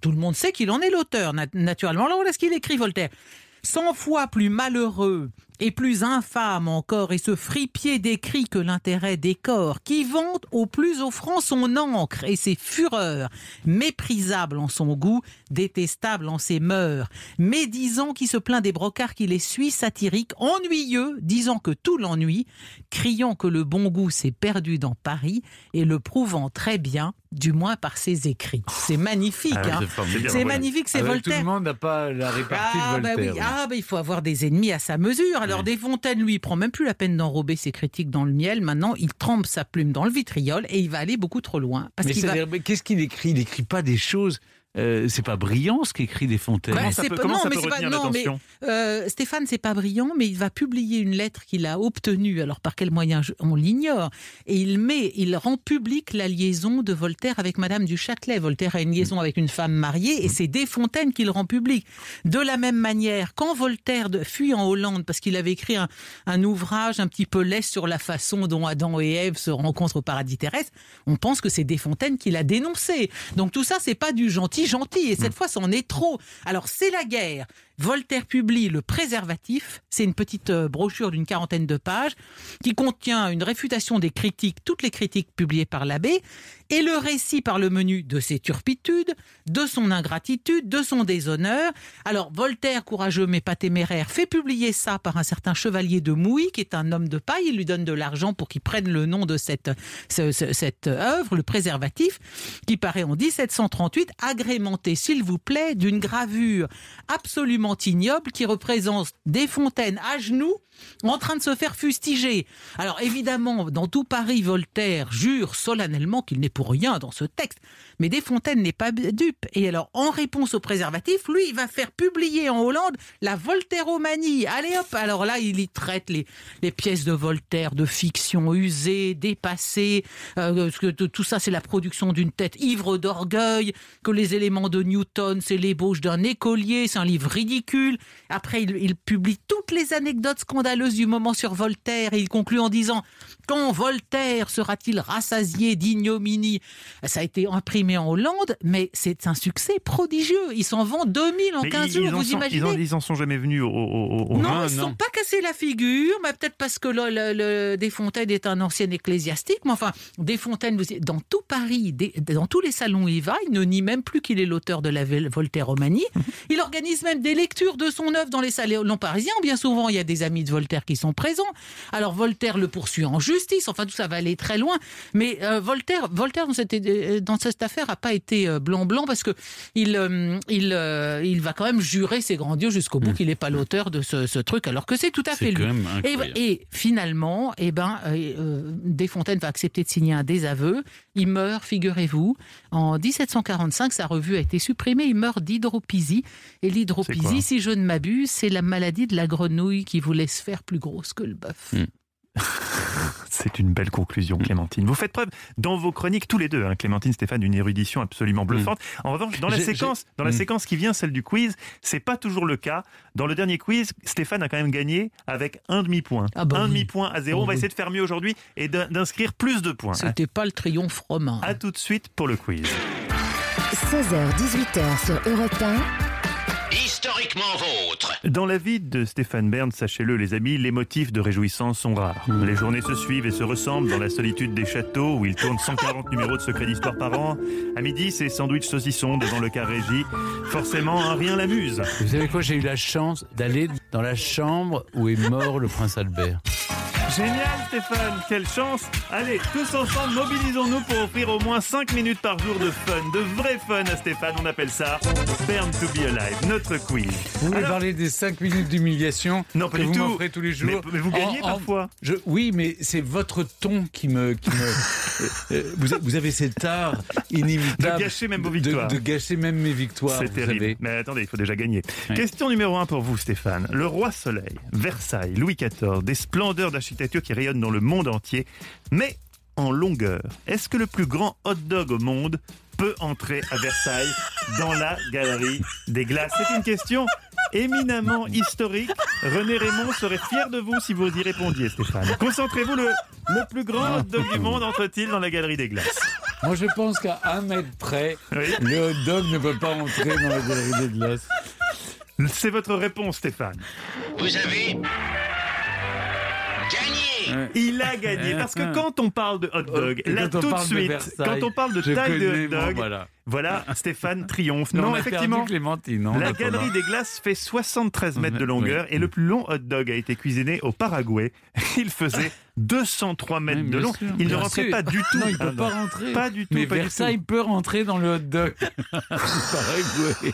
Tout le monde sait qu'il en est l'auteur, nat- naturellement. Alors voilà ce qu'il écrit Voltaire. Cent fois plus malheureux Et plus infâme encore est ce fripier d'écrit que l'intérêt des qui vante au plus offrant son encre et ses fureurs, méprisable en son goût, détestable en ses mœurs, médisant qui se plaint des brocards qui les suit, satirique, ennuyeux, disant que tout l'ennuie, criant que le bon goût s'est perdu dans Paris et le prouvant très bien, du moins par ses écrits. C'est magnifique, Ah oui, hein. c'est magnifique, c'est Avec Voltaire. Tout le monde n'a pas la répartie Ah, de bah Voltaire. oui. ah, bah, il faut avoir des ennemis à sa mesure. Alors, Desfontaines, lui, il prend même plus la peine d'enrober ses critiques dans le miel. Maintenant, il trempe sa plume dans le vitriol et il va aller beaucoup trop loin. Parce Mais qu'il va- qu'est-ce qu'il écrit? Il n'écrit pas des choses. Euh, c'est pas brillant ce qu'écrit Desfontaines. Bah, Comment ça c'est peut- pas- comment non, ça mais peut c'est pas- retenir non, mais, euh, Stéphane, c'est pas brillant, mais il va publier une lettre qu'il a obtenue. Alors par quel moyen je- on l'ignore. Et il met, il rend public la liaison de Voltaire avec Madame du Châtelet. Voltaire a une liaison avec une femme mariée, et c'est Desfontaines qui le rend public. De la même manière, quand Voltaire de- fuit en Hollande parce qu'il avait écrit un, un ouvrage un petit peu laid sur la façon dont Adam et Ève se rencontrent au paradis terrestre, on pense que c'est Desfontaines qui l'a dénoncé. Donc tout ça, c'est pas du gentil gentil. Et cette fois, c'en est trop. Alors c'est la guerre. Voltaire publie Le Préservatif. C'est une petite euh, brochure d'une quarantaine de pages qui contient une réfutation des critiques, toutes les critiques publiées par l'abbé, et le récit par le menu de ses turpitudes, de son ingratitude, de son déshonneur. Alors Voltaire, courageux mais pas téméraire, fait publier ça par un certain chevalier de Mouy, qui est un homme de paille. Il lui donne de l'argent pour qu'il prenne le nom de cette, ce- ce- cette œuvre, le préservatif, qui paraît en 1738, agrémenté, s'il vous plaît, d'une gravure absolument qui représente Desfontaines à genoux en train de se faire fustiger. Alors évidemment, dans tout Paris, Voltaire jure solennellement qu'il n'est pour rien dans ce texte, mais Desfontaines n'est pas dupe. Et alors, en réponse au préservatif, lui, il va faire publier en Hollande la Voltairomanie. Allez hop Alors là, il y traite les, pièces de Voltaire de fiction usée, dépassée, euh, que tout tout ça, c'est la production d'une tête ivre d'orgueil, que les éléments de Newton, c'est l'ébauche d'un écolier, c'est un livre ridicule. Après, il, il publie toutes les anecdotes scandaleuses du moment sur Voltaire et il conclut en disant Quand Voltaire sera-t-il rassasié d'ignominie? Ça a été imprimé en Hollande, mais c'est un succès prodigieux. Ils s'en vendent 2000 en Mais 15 ils, ils jours, en vous sont, imaginez ils, en, ils en sont jamais venus au, au, non, ils ne sont pas cassés la figure, mais peut-être parce que le, le- le- Desfontaines est un ancien ecclésiastique. Mais enfin, Desfontaines, dans tout Paris, des- dans tous les salons où il va, il ne nie même plus qu'il est l'auteur de la Voltaire-Romanie. Il organise même des lectures de son œuvre dans les salons parisiens. Bien souvent, il y a des amis de Voltaire qui sont présents. Alors Voltaire le poursuit en justice. Enfin, tout ça va aller très loin. Mais euh, Voltaire, Voltaire dans cette, dans cette affaire a pas été euh, blanc-blanc parce que il, euh, il, euh, il va quand même jurer ses grands dieux jusqu'au bout qu'il n'est pas l'auteur de ce, ce truc, alors que c'est tout à fait lui. Et, incroyable. et finalement, eh ben, Desfontaines va accepter de signer un désaveu. Il meurt, figurez-vous, en 1745. Sa revue a été supprimée. Il meurt d'hydropisie. Et l'hydropisie, si je ne m'abuse, c'est la maladie de la grenouille qui vous laisse faire plus grosse que le bœuf. Mm. C'est une belle conclusion, Clémentine. Vous faites preuve dans vos chroniques tous les deux, hein, Clémentine, Stéphane, d'une érudtion absolument bluffante. En revanche, dans la J'ai- séquence, dans la Mm. séquence qui vient, celle du quiz, c'est pas toujours le cas. Dans le dernier quiz, Stéphane a quand même gagné avec un demi-point. Ah bah un oui. demi-point à zéro. Oh On va oui. essayer de faire mieux aujourd'hui et d'in- d'inscrire plus de points. C'était pas le triomphe romain. À tout de suite pour le quiz. 16h-18h sur Europe 1. Historiquement vôtre. Dans la vie de Stéphane Bern, sachez-le les amis, les motifs de réjouissance sont rares. Les journées se suivent et se ressemblent dans la solitude des châteaux où il tourne 140 numéros de secrets d'histoire par an. À midi, c'est sandwich saucisson devant le car régie. Forcément, un rien l'amuse. Vous savez quoi J'ai eu la chance d'aller dans la chambre où est mort le prince Albert. Génial Stéphane, quelle chance Allez, tous ensemble, mobilisons-nous pour offrir au moins 5 minutes par jour de fun, de vrai fun à Stéphane, on appelle ça Burn to be alive, notre quiz. Vous voulez Alors- parler des 5 minutes d'humiliation Non, pas que du vous tout. tous les jours Mais- mais vous gagnez parfois. je, Oui, mais c'est votre ton qui me... Qui me euh, vous, a- vous avez cet art inimitable De gâcher même vos victoires. De, gâcher même mes victoires, C'est terrible. savez. Mais attendez, il faut déjà gagner. Question numéro 1 pour vous, Stéphane. Le roi Soleil, Versailles, Louis XIV, des splendeurs d'architecture qui rayonnent dans le monde entier, mais en longueur. Est-ce que le plus grand hot dog au monde peut entrer à Versailles dans la galerie des glaces? C'est une question éminemment historique. René Raymond serait fier de vous si vous y répondiez, Stéphane. Concentrez-vous, le, le plus grand hot dog du monde entre-t-il dans la galerie des glaces? Moi, je pense qu'à un mètre près, Oui. le hot dog ne peut pas entrer dans la galerie des glaces. C'est votre réponse, Stéphane. Vous avez. Il a gagné. Parce que quand on parle de hot dog, là tout de suite, quand on parle de taille de hot dog, voilà. Voilà, Stéphane triomphe. Non, effectivement. non, La galerie des glaces fait 73 mètres de longueur et le plus long hot dog a été cuisiné au Paraguay. Il faisait 203 mètres Oui, de long. sûr. Il ne rentrait sûr. pas du tout. Non, il peut pas rentrer. Pas du tout. Mais pas du Versailles tout. peut rentrer dans le hot dog. Paraguay.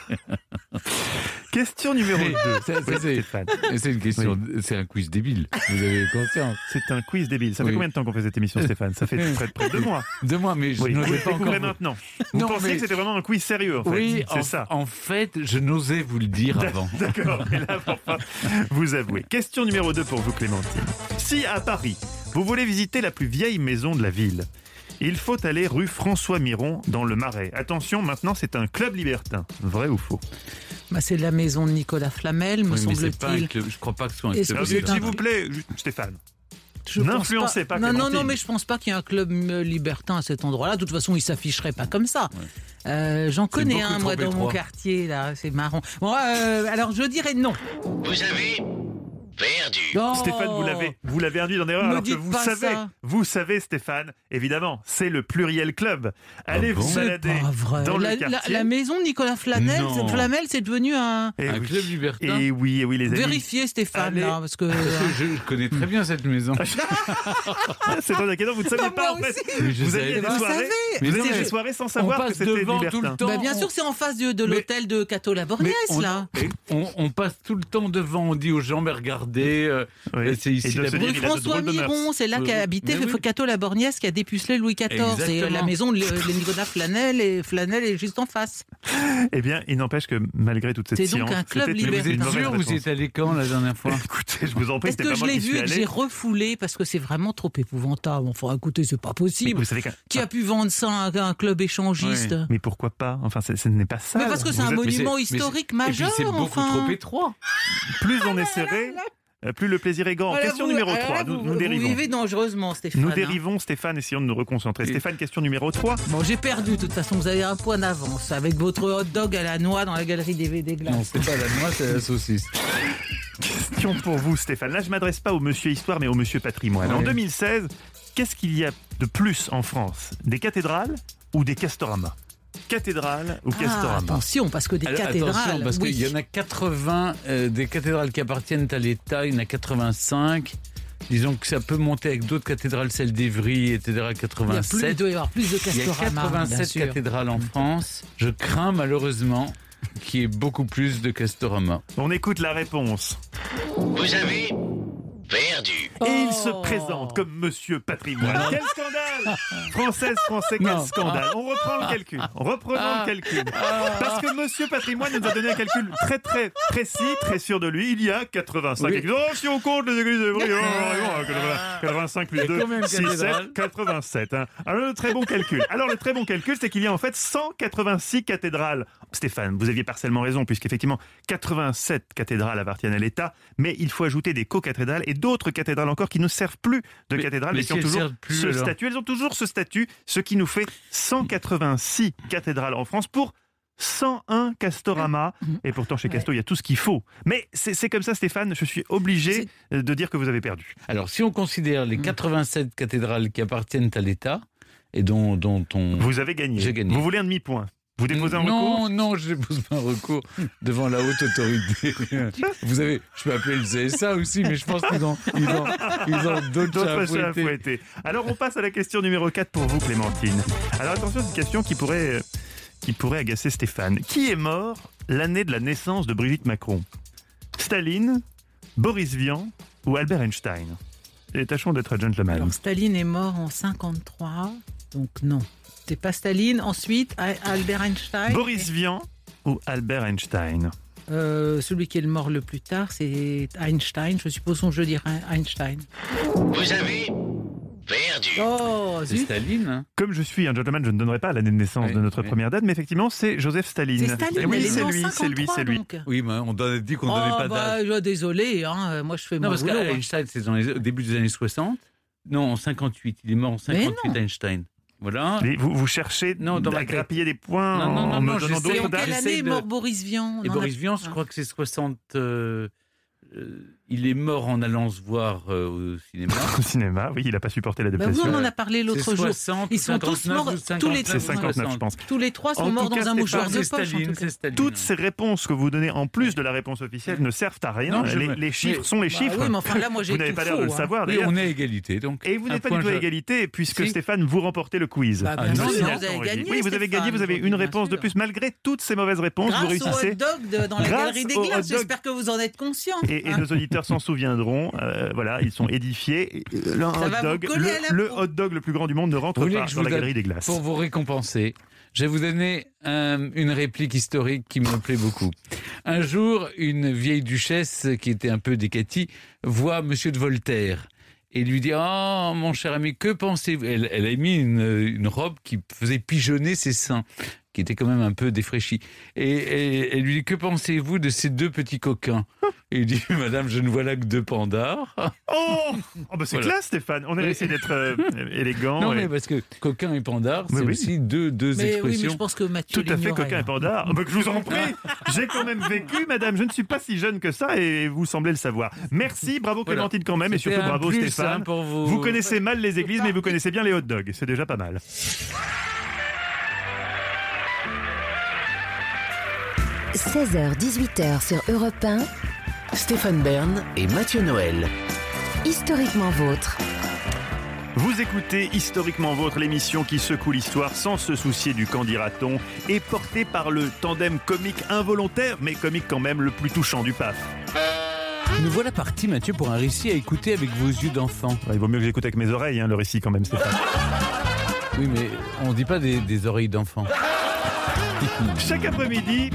Question numéro 2. Mais ça, ça, c'est- une question, c'est un quiz débile. Vous avez conscience. C'est un quiz débile. Ça fait Oui. combien de temps qu'on fait cette émission, Stéphane? Ça fait près de, près de deux mois. De moi, mais je Oui, le pas encore. maintenant. Vous Non, pensiez mais- que c'était vraiment un quiz sérieux, en fait. Oui, c'est en, ça. en fait, je n'osais vous le dire avant. D'accord, et là, enfin, vous avouez. Question numéro 2 pour vous, Clémentine. Si à Paris, vous voulez visiter la plus vieille maison de la ville, il faut aller rue François Miron dans le Marais. Attention, maintenant c'est un club libertin. Vrai ou faux? Bah, c'est la maison de Nicolas Flamel, me Oui, pas semble-t-il. je crois pas que ce soit un club. un- S'il vous plaît, Stéphane. N'influencez pas Non, non, non, mais je pense pas qu'il y ait un club euh, libertin à cet endroit-là. De toute façon, il s'afficherait pas comme ça. Euh, J'en connais un, moi, dans mon quartier, là. C'est marrant. Bon, euh, alors, je dirais non. Vous avez perdu. Non. Stéphane, vous l'avez, vous l'avez induit dans l'erreur alors que vous savez, ça. vous savez, Stéphane, évidemment, c'est le pluriel club. Allez Ah bon vous balader pas vrai. dans la, le la- quartier. la maison de Nicolas Flamel, Non. Flamel, c'est devenu un. Et Un oui. club libertin. Et oui, et oui, les amis. Vérifiez, Stéphane, là, parce que. Parce que je, je connais très bien cette maison. C'est pas d'accord, vous ne saviez Ah, pas en fait. je Vous aviez des soirées, savez. vous non, des soirées sans savoir que c'était libertin. Bah, bien sûr, c'est en face de, l'hôtel de Cato on, là. on, passe tout le temps devant, on dit aux gens, mais regardez, euh, Oui. c'est ici Et la Rue François. Miron, c'est là qu'a habité. Cato Laborniès qui a dépucelé Louis XIV. Et euh, Exactement. la maison de Nicolas Flanel et Flanel est juste en face. Eh bien, il n'empêche que malgré toute cette C'est donc science, un club Mais vous êtes sûr, vous êtes allé quand la dernière fois Écoutez, je vous en prie, Est-ce que pas je l'ai vu et que j'ai refoulé parce que c'est vraiment trop épouvantable. Enfin, écoutez, c'est pas Mais possible. vous savez Qui a pu vendre ça à un, club échangiste Mais pourquoi pas? Enfin, ce n'est pas ça. Mais parce que c'est un êtes- monument historique Et majeur. c'est beaucoup enfin. trop étroit. Plus on est serré, plus le plaisir est grand. Voilà, question vous- numéro alors 3, là, nous, vous, nous vous dérivons. vivez dangereusement, Stéphane. Nous hein. dérivons, Stéphane, essayons de nous reconcentrer. Stéphane, question numéro 3. Bon, j'ai perdu de toute façon. Vous avez un point d'avance avec votre hot dog à la noix dans la galerie des, des glaces. Non, c'est pas la noix, c'est la saucisse. Question pour vous, Stéphane. Là, je m'adresse pas au monsieur Histoire, mais au monsieur Patrimoine. En Ouais. 2016, qu'est-ce qu'il y a de plus en France? Des cathédrales ou des castoramas Cathédrale ou Ah, castorama attention, parce que des Alors, cathédrales. Attention, parce oui. qu'il y en a 80 euh, des cathédrales qui appartiennent à l'État, il y en a 85. Disons que ça peut monter avec d'autres cathédrales, celle d'Evry, etc. il, y a plus, il 87. doit y avoir plus de Il y a castorama. bien 87 sûr. cathédrales en France. Je crains malheureusement qu'il y ait beaucoup plus de Castorama. On écoute la réponse. Vous avez perdu. Et il Oh. se présente comme Monsieur Patrimoine. Quel scandale Française, Français, quel Non. scandale On reprend le calcul. Reprenons Ah. le calcul. Parce que Monsieur Patrimoine nous a donné un calcul très très précis, très sûr de lui. Il y a 85 Oui. églises. Oh, si on compte les églises oh, oh, 80, 85 plus Il y a 2, combien de 6, 7, cathédrales 87. hein. Alors le très bon calcul. Alors le très bon calcul, c'est qu'il y a en fait 186 cathédrales. Stéphane, vous aviez partiellement raison, puisqu'effectivement 87 cathédrales appartiennent à l'État, mais il faut ajouter des co-cathédrales et d'autres cathédrales encore qui ne servent plus de Mais- cathédrales, mais mais, si qui ont elles toujours plus, ce alors statut. Elles ont toujours ce statut, ce qui nous fait 186 cathédrales en France pour 101 Castorama. Et pourtant, chez Casto, il y a tout ce qu'il faut. Mais c'est c'est comme ça, Stéphane, je suis obligé de dire que vous avez perdu. Alors, si on considère les 87 cathédrales qui appartiennent à l'État et dont, dont on... Vous avez gagné. J'ai gagné. Vous voulez un demi-point Vous déposez un non, recours non, je dépose pas un recours devant la haute autorité. Vous avez, je peux appeler le CSA aussi, mais je pense qu'ils ont, ils ont, ils ont d'autres à fouetter. Alors on passe à la question numéro 4 pour vous Clémentine. Alors attention, c'est une question qui pourrait, qui pourrait agacer Stéphane. Qui est mort l'année de la naissance de Brigitte Macron? Staline, Boris Vian ou Albert Einstein? Et tâchons d'être gentleman. Alors, Staline est mort en 53, donc non. C'est pas Staline. Ensuite, Albert Einstein. Boris Vian ou Albert Einstein Euh, celui qui est le mort le plus tard, c'est Einstein. Je suppose que je dirais Einstein. Vous avez perdu. Oh, C'est. Staline. hein. Comme je suis un gentleman, je ne donnerai pas l'année de naissance Oui, de notre oui. première date, mais effectivement, c'est Joseph Staline. C'est Staline. Et oui, c'est lui, c'est lui, 53, c'est lui. Oui, mais on a dit qu'on ne Oh, donnait pas bah, désolé, hein, moi je fais Non, mon parce boulot. hein. qu'Einstein, c'est dans les- au début des années 60. Non, en 58. Il est mort en 58, Einstein. Voilà. Mais Vous, vous cherchez Non, dans à grappiller des points Non, non, en non, me non, donnant d'autres en dates quelle année est de- mort Boris Vian Et en Boris Vian, je Ah. crois que c'est 60. euh, euh, Il est mort en allant se voir euh, au cinéma. Au cinéma, oui, il n'a pas supporté la Bah oui, dépression. on en a parlé l'autre jour. 60, Ils sont tous 59 morts, ou tous 50, les C'est 59, je pense. Tous les trois sont En morts tout dans un mouchoir de poche. Toutes ces réponses que vous donnez en plus de la réponse officielle ne servent à rien. Non, les, me- les chiffres mais- sont les Bah chiffres. oui, mais enfin là, moi j'ai vous n'avez pas l'air de le hein. savoir Oui, d'ailleurs. on est à égalité. Donc Et vous n'êtes pas du tout à égalité puisque. Stéphane vous remportez le quiz. Bah, Ah, bien non, sûr, non, vous avez gagné. oui, vous avez gagné, vous avez une réponse de plus malgré toutes ces mauvaises réponses. vous Grâce au réussissez. hot dog dans la galerie des glaces. J'espère que vous en êtes conscient. Et, nos auditeurs s'en souviendront. euh, voilà, ils sont édifiés. Le, hot dog, le, à la le peau. hot dog le plus grand du monde ne rentre pas vous la donne- galerie des glaces. Pour vous récompenser, je vais vous donner une réplique historique qui me plaît beaucoup. Un jour, une vieille duchesse qui était un peu décatie voit Monsieur de Voltaire et lui dit Oh, mon cher ami, que pensez-vous? Elle, elle a mis une, une robe qui faisait pigeonner ses seins, qui était quand même un peu défraîchie. Et, et- elle lui dit Que pensez-vous de ces deux petits coquins? Et il dit Madame, je ne vois là que deux pandards. Oh, Oh, bah c'est Voilà. classe, Stéphane. On a essayé d'être euh, élégant. Non, et- mais parce que coquin et pandard, c'est oui. aussi deux, deux Mais oui, mais je pense que Mathieu Tout à fait, coquin et panda. Bah, que je vous en prie, j'ai quand même vécu, madame. Je ne suis pas si jeune que ça et vous semblez le savoir. Merci, bravo Voilà. Clémentine quand même et surtout bravo plus, Stéphane. hein, pour vous. Vous connaissez mal les églises, mais vous connaissez bien les hot dogs. C'est déjà pas mal. – 16h-18h sur Europe 1, Stéphane Bern et Mathieu Noël. historiquement vôtre. Vous écoutez Historiquement Votre, l'émission qui secoue l'histoire sans se soucier du qu'en dira-t-on, et portée par le tandem comique involontaire, mais comique quand même le plus touchant du PAF. Nous voilà partis, Mathieu, pour un récit à écouter avec vos yeux d'enfant. Il vaut mieux que j'écoute avec mes oreilles, hein, le récit quand même, Stéphane. Oui, mais on dit pas des, des oreilles d'enfant. Chaque après-midi,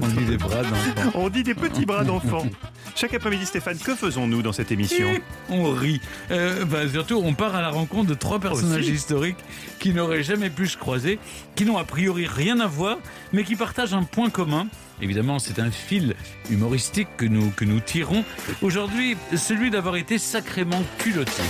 On dit des bras d'enfant. on dit des petits bras d'enfant. Chaque après-midi, Stéphane, que faisons-nous dans cette émission On rit. Euh, bah, surtout, on part à la rencontre de trois personnages Aussi. historiques qui n'auraient jamais pu se croiser, qui n'ont a priori rien à voir, mais qui partagent un point commun. Évidemment, c'est un fil humoristique que nous, que nous tirons. Aujourd'hui, celui d'avoir été sacrément culotté.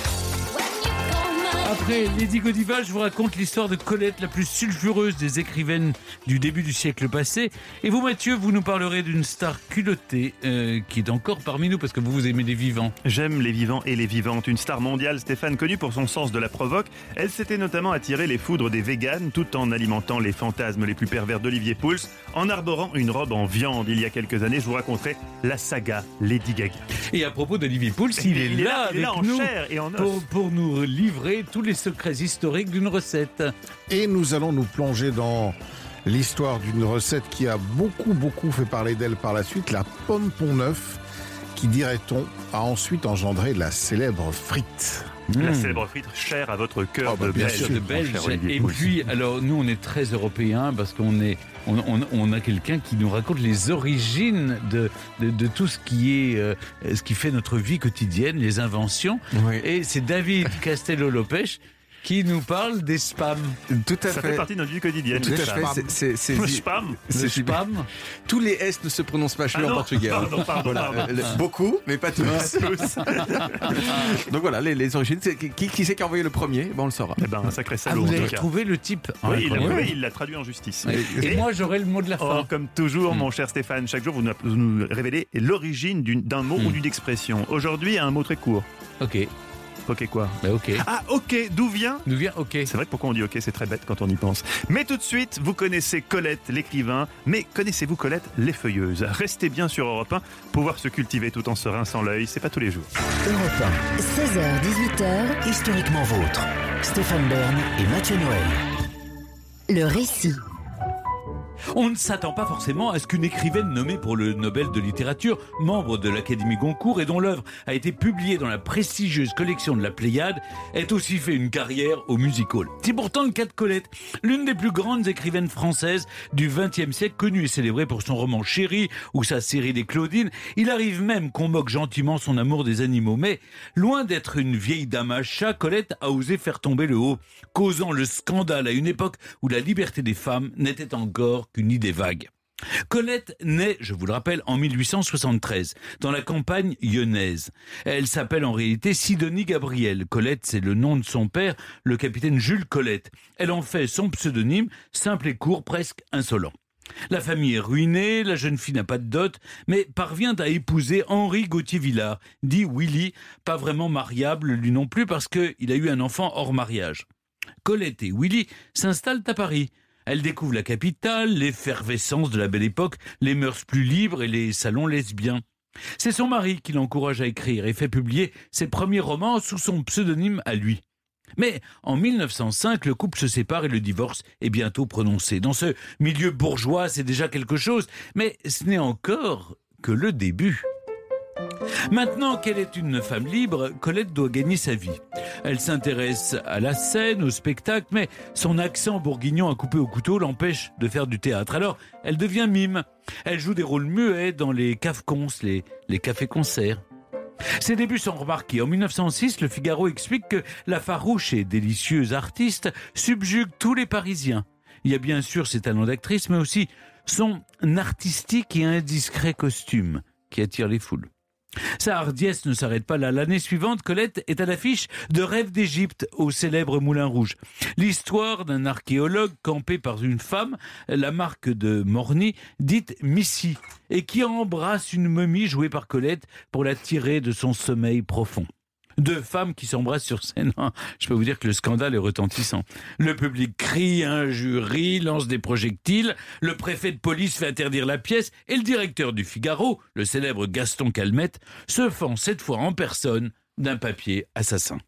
Après Lady Godiva, je vous raconte l'histoire de Colette, la plus sulfureuse des écrivaines du début du siècle passé. Et vous, Mathieu, vous nous parlerez d'une star culottée euh, qui est encore parmi nous parce que vous, vous aimez les vivants. J'aime les vivants et les vivantes. Une star mondiale, Stéphane, connue pour son sens de la provoque, elle s'était notamment attiré les foudres des véganes tout en alimentant les fantasmes les plus pervers d'Olivier Pouls en arborant une robe en viande. Il y a quelques années, je vous raconterai la saga Lady Gaga. Et à propos d'Olivier Pouls, il, est, là, il est avec là en nous chair et en os. pour, pour nous livrer tous les secrets historiques d'une recette. Et nous allons nous plonger dans l'histoire d'une recette qui a beaucoup, beaucoup fait parler d'elle par la suite, la pomme pont neuf, qui, dirait-on, a ensuite engendré la célèbre frite. La Mmh. célèbre frite chère à votre cœur Oh, bah, de bien Belge. sûr, de Belge. Et puis, alors, nous, on est très européens parce qu'on est, on, on- on a quelqu'un qui nous raconte les origines de, de, de tout ce qui est, euh, ce qui fait notre vie quotidienne, les inventions. Oui. Et c'est David Castello-Lopez qui nous parle des spams. Tout à Ça fait fait. partie de notre vie quotidienne. Tout à spam. fait. c'est- c'est- Le c'est- spam. Le c'est- spam. Tous les S ne se prononcent pas chez Ah en portugais. pardon, pardon, Voilà, pardon. euh, beaucoup, mais pas tous. Donc voilà, les, les origines. Qui, qui c'est qui a envoyé le premier? Ben, On le saura. Eh ben, un sacré Ah, salaud, vous en avez retrouvé le type Oui, il l'a Incroyable. trouvé, il l'a traduit en justice. Et, et moi, j'aurai le mot de la Oh, fin. comme toujours, mon cher Stéphane, chaque jour vous nous, vous nous révélez l'origine d'un mot Hmm. ou d'une expression. Aujourd'hui, un mot très court. Ok, Ok quoi bah ok. Ah, ok, d'où vient Nous vient ok. C'est vrai que pourquoi on dit ok, c'est très bête quand on y pense. Mais tout de suite, vous connaissez Colette, l'écrivain, mais connaissez-vous Colette, l'effeuilleuse Restez bien sur Europe 1, pouvoir se cultiver tout en se rinçant l'œil, c'est pas tous les jours. Europe 16h-18h, 1, historiquement vôtre. Stéphane Bern et Mathieu Noël. le récit. On ne s'attend pas forcément à ce qu'une écrivaine nommée pour le Nobel de littérature, membre de l'Académie Goncourt et dont l'œuvre a été publiée dans la prestigieuse collection de la Pléiade, ait aussi fait une carrière au music hall. C'est pourtant le cas de Colette, l'une des plus grandes écrivaines françaises du XXe siècle, connue et célébrée pour son roman Chéri ou sa série des Claudines. Il arrive même qu'on moque gentiment son amour des animaux, mais loin d'être une vieille dame à chat, Colette a osé faire tomber le haut, causant le scandale à une époque où la liberté des femmes n'était encore qu'une idée vague. Colette naît, je vous le rappelle, en 1873, dans la campagne lyonnaise. Elle s'appelle en réalité Sidonie Gabriel. Colette, c'est le nom de son père, le capitaine Jules Colette. Elle en fait son pseudonyme, simple et court, presque insolent. La famille est ruinée, la jeune fille n'a pas de dot, mais parvient à épouser Henri Gauthier-Villard, dit Willy, pas vraiment mariable lui non plus parce qu'il a eu un enfant hors mariage. Colette et Willy s'installent à Paris. Elle découvre la capitale, l'effervescence de la belle époque, les mœurs plus libres et les salons lesbiens. C'est son mari qui l'encourage à écrire et fait publier ses premiers romans sous son pseudonyme à lui. Mais en 1905, le couple se sépare et le divorce est bientôt prononcé. Dans ce milieu bourgeois, c'est déjà quelque chose, mais ce n'est encore que le début. Maintenant qu'elle est une femme libre, Colette doit gagner sa vie. Elle s'intéresse à la scène, au spectacle, mais son accent bourguignon à couper au couteau l'empêche de faire du théâtre. Alors, elle devient mime. Elle joue des rôles muets dans les cafcons, les, les cafés-concerts. Ses débuts sont remarqués. En 1906, le Figaro explique que la farouche et délicieuse artiste subjugue tous les Parisiens. Il y a bien sûr ses talents d'actrice, mais aussi son artistique et indiscret costume qui attire les foules. Sa hardiesse ne s'arrête pas là. L'année suivante, Colette est à l'affiche de Rêve d'Égypte au célèbre Moulin Rouge. L'histoire d'un archéologue campé par une femme, la marque de Morny, dite Missy, et qui embrasse une momie jouée par Colette pour la tirer de son sommeil profond. Deux femmes qui s'embrassent sur scène. Je peux vous dire que le scandale est retentissant. Le public crie, un jury lance des projectiles, le préfet de police fait interdire la pièce et le directeur du Figaro, le célèbre Gaston Calmette, se fend cette fois en personne d'un papier assassin.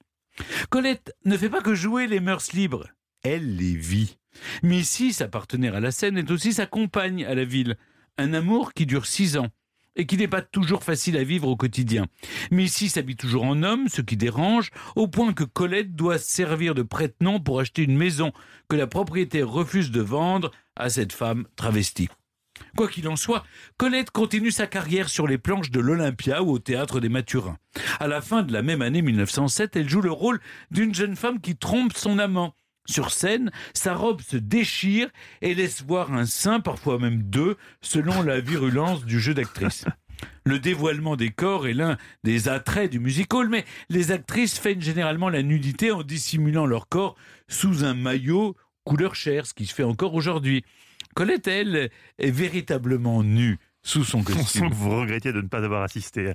Colette ne fait pas que jouer les mœurs libres, elle les vit. Missy, sa partenaire à la scène, est aussi sa compagne à la ville. Un amour qui dure six ans et qui n'est pas toujours facile à vivre au quotidien. Missy s'habille toujours en homme, ce qui dérange, au point que Colette doit servir de prête-nom pour acheter une maison que la propriétaire refuse de vendre à cette femme travestie. Quoi qu'il en soit, Colette continue sa carrière sur les planches de l'Olympia ou au théâtre des Mathurins. À la fin de la même année 1907, elle joue le rôle d'une jeune femme qui trompe son amant. Sur scène, sa robe se déchire et laisse voir un sein, parfois même deux, selon la virulence du jeu d'actrice. Le dévoilement des corps est l'un des attraits du musical, mais les actrices feignent généralement la nudité en dissimulant leur corps sous un maillot couleur chair, ce qui se fait encore aujourd'hui. Colette, elle, est véritablement nue sous son costume. vous regrettiez de ne pas avoir assisté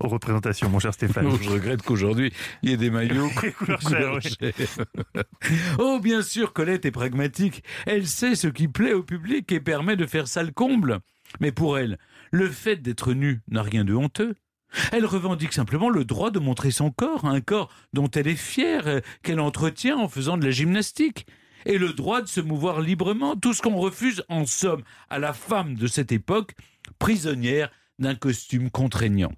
aux représentations, mon cher Stéphane. Non, je regrette qu'aujourd'hui, il y ait des maillots Couleur couleur oui. chair. oh, bien sûr, Colette est pragmatique. Elle sait ce qui plaît au public et permet de faire ça le comble. Mais pour elle, le fait d'être nue n'a rien de honteux. Elle revendique simplement le droit de montrer son corps, un corps dont elle est fière, euh, qu'elle entretient en faisant de la gymnastique. Et le droit de se mouvoir librement, tout ce qu'on refuse en somme à la femme de cette époque, prisonnière d'un costume contraignant.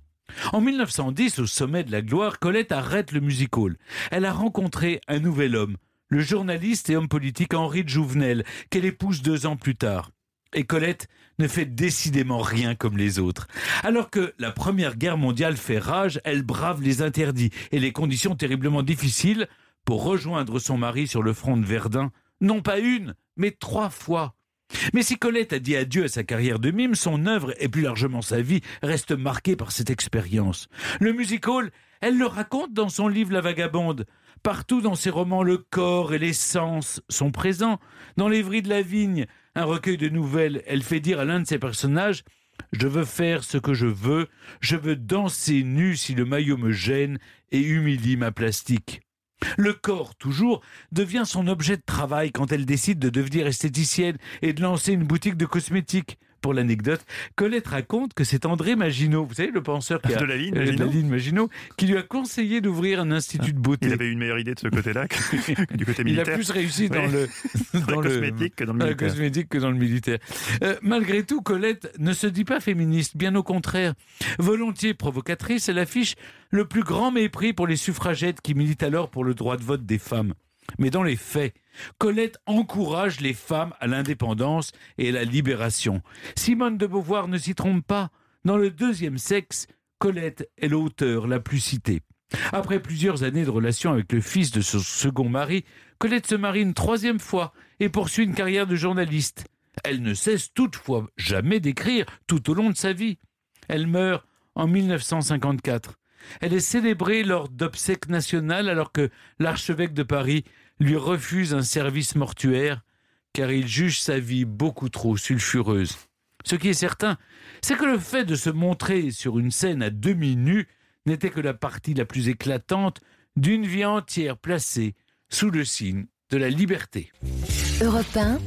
En 1910, au sommet de la gloire, Colette arrête le music hall. Elle a rencontré un nouvel homme, le journaliste et homme politique Henri de Jouvenel, qu'elle épouse deux ans plus tard. Et Colette ne fait décidément rien comme les autres. Alors que la Première Guerre mondiale fait rage, elle brave les interdits et les conditions terriblement difficiles pour rejoindre son mari sur le front de Verdun, non pas une, mais trois fois. Mais si Colette a dit adieu à sa carrière de mime, son œuvre et plus largement sa vie restent marquées par cette expérience. Le musical, elle le raconte dans son livre La Vagabonde. Partout dans ses romans, le corps et les sens sont présents. Dans L'Évry de la Vigne, un recueil de nouvelles, elle fait dire à l'un de ses personnages Je veux faire ce que je veux, je veux danser nu si le maillot me gêne et humilie ma plastique. Le corps, toujours, devient son objet de travail quand elle décide de devenir esthéticienne et de lancer une boutique de cosmétiques. Pour l'anecdote, Colette raconte que c'est André Maginot, vous savez, le penseur qui a, De la ligne, euh, Maginot ligne Maginot, qui lui a conseillé d'ouvrir un institut de beauté. Il avait une meilleure idée de ce côté-là que du côté Il a militaire. plus réussi dans le Dans la cosmétique que dans le dans la militaire. cosmétique que dans le militaire. Euh, malgré tout, Colette ne se dit pas féministe, bien au contraire. Volontiers provocatrice, elle affiche le plus grand mépris pour les suffragettes qui militent alors pour le droit de vote des femmes. Mais dans les faits, Colette encourage les femmes à l'indépendance et à la libération. Simone de Beauvoir ne s'y trompe pas. Dans le deuxième sexe, Colette est l'auteur la plus citée. Après plusieurs années de relation avec le fils de son second mari, Colette se marie une troisième fois et poursuit une carrière de journaliste. Elle ne cesse toutefois jamais d'écrire tout au long de sa vie. Elle meurt en 1954. Elle est célébrée lors d'obsèques nationales alors que l'archevêque de Paris lui refuse un service mortuaire car il juge sa vie beaucoup trop sulfureuse. Ce qui est certain, c'est que le fait de se montrer sur une scène à demi nu n'était que la partie la plus éclatante d'une vie entière placée sous le signe de la liberté. Europe 1,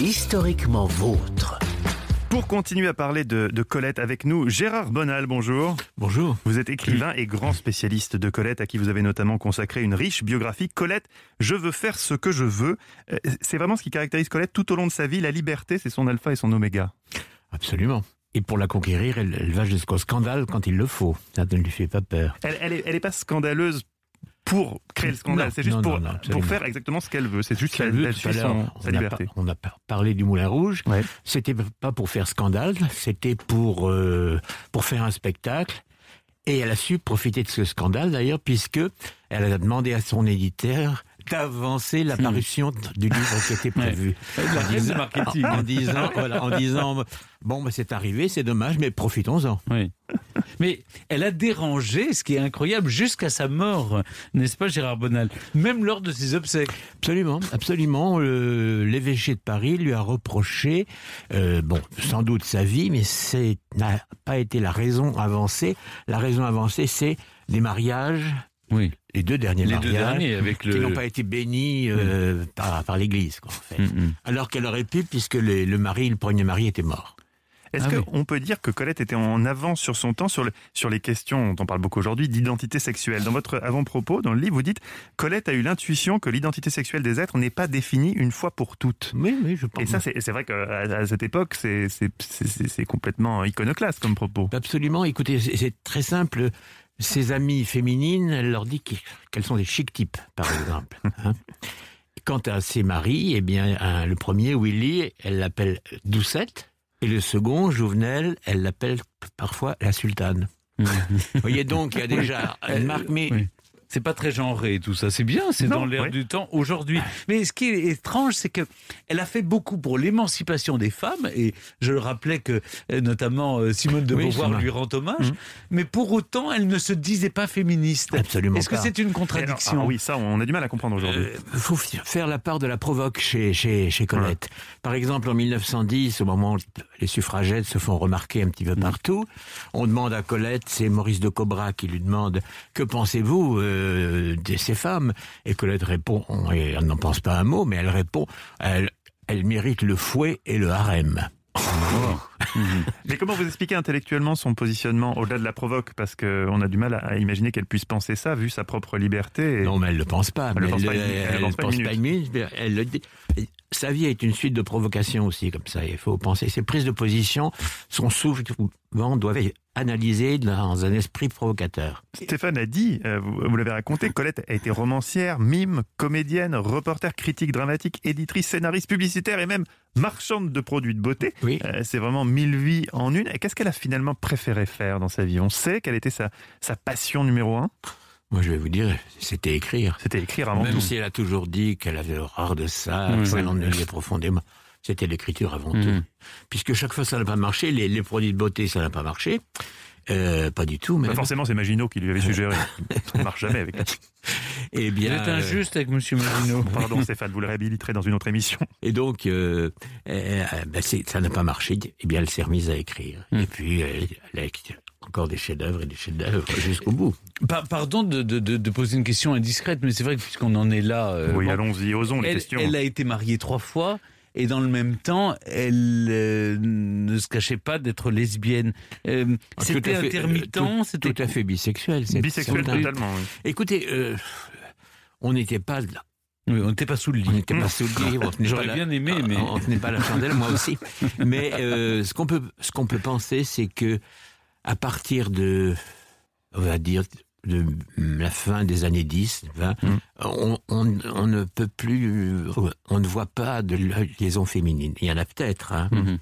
Historiquement vôtre. Pour continuer à parler de, de Colette avec nous, Gérard Bonal, bonjour. Bonjour. Vous êtes écrivain et grand spécialiste de Colette, à qui vous avez notamment consacré une riche biographie. Colette, je veux faire ce que je veux. Euh, C'est vraiment ce qui caractérise Colette tout au long de sa vie. La liberté, c'est son alpha et son oméga. Absolument. Et pour la conquérir, elle, elle va jusqu'au scandale quand il le faut. Ça ne lui fait pas peur. Elle, elle, est, elle est pas scandaleuse pour créer le scandale, c'est juste non, pour, non, non, pour absolument. faire exactement ce qu'elle veut. C'est juste qu'elle veut, sa a liberté. on a par- parlé du Moulin Rouge. Ouais. C'était pas pour faire scandale, c'était pour, euh, pour faire un spectacle. Et elle a su profiter de ce scandale d'ailleurs, puisque elle a demandé à son éditeur d'avancer la parution du livre qui était prévu. En disant- marketing. En, disant, voilà, en disant, bon, bah, c'est arrivé, c'est dommage, mais profitons-en. Oui. Mais elle a dérangé, ce qui est incroyable, jusqu'à sa mort, n'est-ce pas Gérard Bonal? Même lors de ses obsèques. Absolument, absolument. L'évêché de Paris lui a reproché, euh, bon, sans doute sa vie, mais c'est n'a pas été la raison avancée. La raison avancée, c'est des mariages, Oui. les deux derniers Les deux derniers avec qui n'ont pas été bénis euh, par, par l'Église, quoi, en fait. Mm, mm. Alors qu'elle aurait pu, puisque le, le mari, le premier mari, était mort. Est-ce Ah oui. qu'on peut dire que Colette était en avance sur son temps sur, le- sur les questions dont on parle beaucoup aujourd'hui d'identité sexuelle? Dans votre avant-propos, dans le livre, vous dites Colette a eu l'intuition que l'identité sexuelle des êtres n'est pas définie une fois pour toutes. Oui, oui, je pense. Et ça, c'est vrai qu'à à cette époque, c'est complètement iconoclaste comme propos. Absolument. Écoutez, c'est très simple. Ses amies féminines, elle leur dit qu'elles sont des chic types, par exemple. hein. Quant à ses maris, eh bien, le premier, Willy, elle l'appelle Doucette. Et le second, Jouvenel, elle l'appelle parfois la sultane. Vous voyez donc, il y a déjà une marque, mais oui. C'est pas très genré tout ça, c'est bien, c'est dans l'air oui. du temps aujourd'hui. Mais ce qui est étrange, c'est que elle a fait beaucoup pour l'émancipation des femmes, et je le rappelais que euh, notamment euh, Simone de Oui, Beauvoir lui rend hommage, mais pour autant, elle ne se disait pas féministe. Absolument Est-ce que c'est une alors, contradiction ah oui, ça, on a du mal à comprendre aujourd'hui. Il faut f- faire la part de la provoque chez, chez, chez Colette. Par exemple, en 1910, au moment où les suffragettes se font remarquer un petit peu partout, on demande à Colette, c'est Maurice de Cobra qui lui demande que pensez-vous euh, de ces femmes Et Colette répond, et elle n'en pense pas un mot, mais elle répond, elle, elle mérite le fouet et le harem. Mais comment vous expliquez intellectuellement son positionnement au-delà de la provoque? Parce qu'on a du mal à, imaginer qu'elle puisse penser ça, vu sa propre liberté. et- Non, mais elle ne le pense pas. Elle le mais pense pas une- elle le elle pense pas une pense pas une minute. mais Elle le dit. Sa vie est une suite de provocations aussi, comme ça. Il faut penser. Ses prises de position sont souvent doivent être analysées dans un esprit provocateur. Stéphane a dit, euh, vous, vous l'avez raconté, Colette a été romancière, mime, comédienne, reporter, critique dramatique, éditrice, scénariste, publicitaire et même marchande de produits de beauté. Oui. Euh, c'est vraiment mille vies en une. Et qu'est-ce qu'elle a finalement préféré faire dans sa vie? On sait quelle était sa, sa passion numéro un? Moi, je vais vous dire, c'était écrire. C'était écrire avant Même tout. si elle a toujours dit qu'elle avait horreur de ça, Oui, que ça oui. l'ennuyait profondément. C'était l'écriture avant Mhm. tout. Puisque chaque fois ça n'a pas marché, les, les produits de beauté ça n'a pas marché. Euh, pas du tout, mais Bah, forcément, c'est Maginot qui lui avait suggéré. Ça ne marche jamais avec elle. eh Vous bien, êtes euh, injuste avec Monsieur Marino. Pardon Stéphane, vous le réhabiliterez dans une autre émission. Et donc, euh, euh, ben, ça n'a pas marché. Eh bien, elle s'est remise à écrire. Et puis, elle, elle a écrit encore des chefs-d'œuvre et des chefs-d'œuvre jusqu'au bout. Pa- pardon de, de- de- de poser une question indiscrète, mais c'est vrai que puisqu'on en est là, euh, oui, bon, allons-y, osons les elle, questions. elle a été mariée trois fois. Et dans le même temps, elle euh, ne se cachait pas d'être lesbienne. Euh, Ah, c'était fait, intermittent, euh, tout, c'était tout à fait bisexuel. Bisexuel totalement. oui. Écoutez, euh, on n'était pas là. Oui, on n'était pas sous le On lit. n'était pas sous le lit. on J'aurais la- bien aimé, mais- On tenait pas la chandelle, moi aussi. Mais euh, ce qu'on peut, ce qu'on peut penser, c'est que à partir de, on va dire, de la fin des années 10, 20, Mm. on, on, on ne peut plus, on ne voit pas de liaison féminine. Il y en a peut-être, hein. Mhm.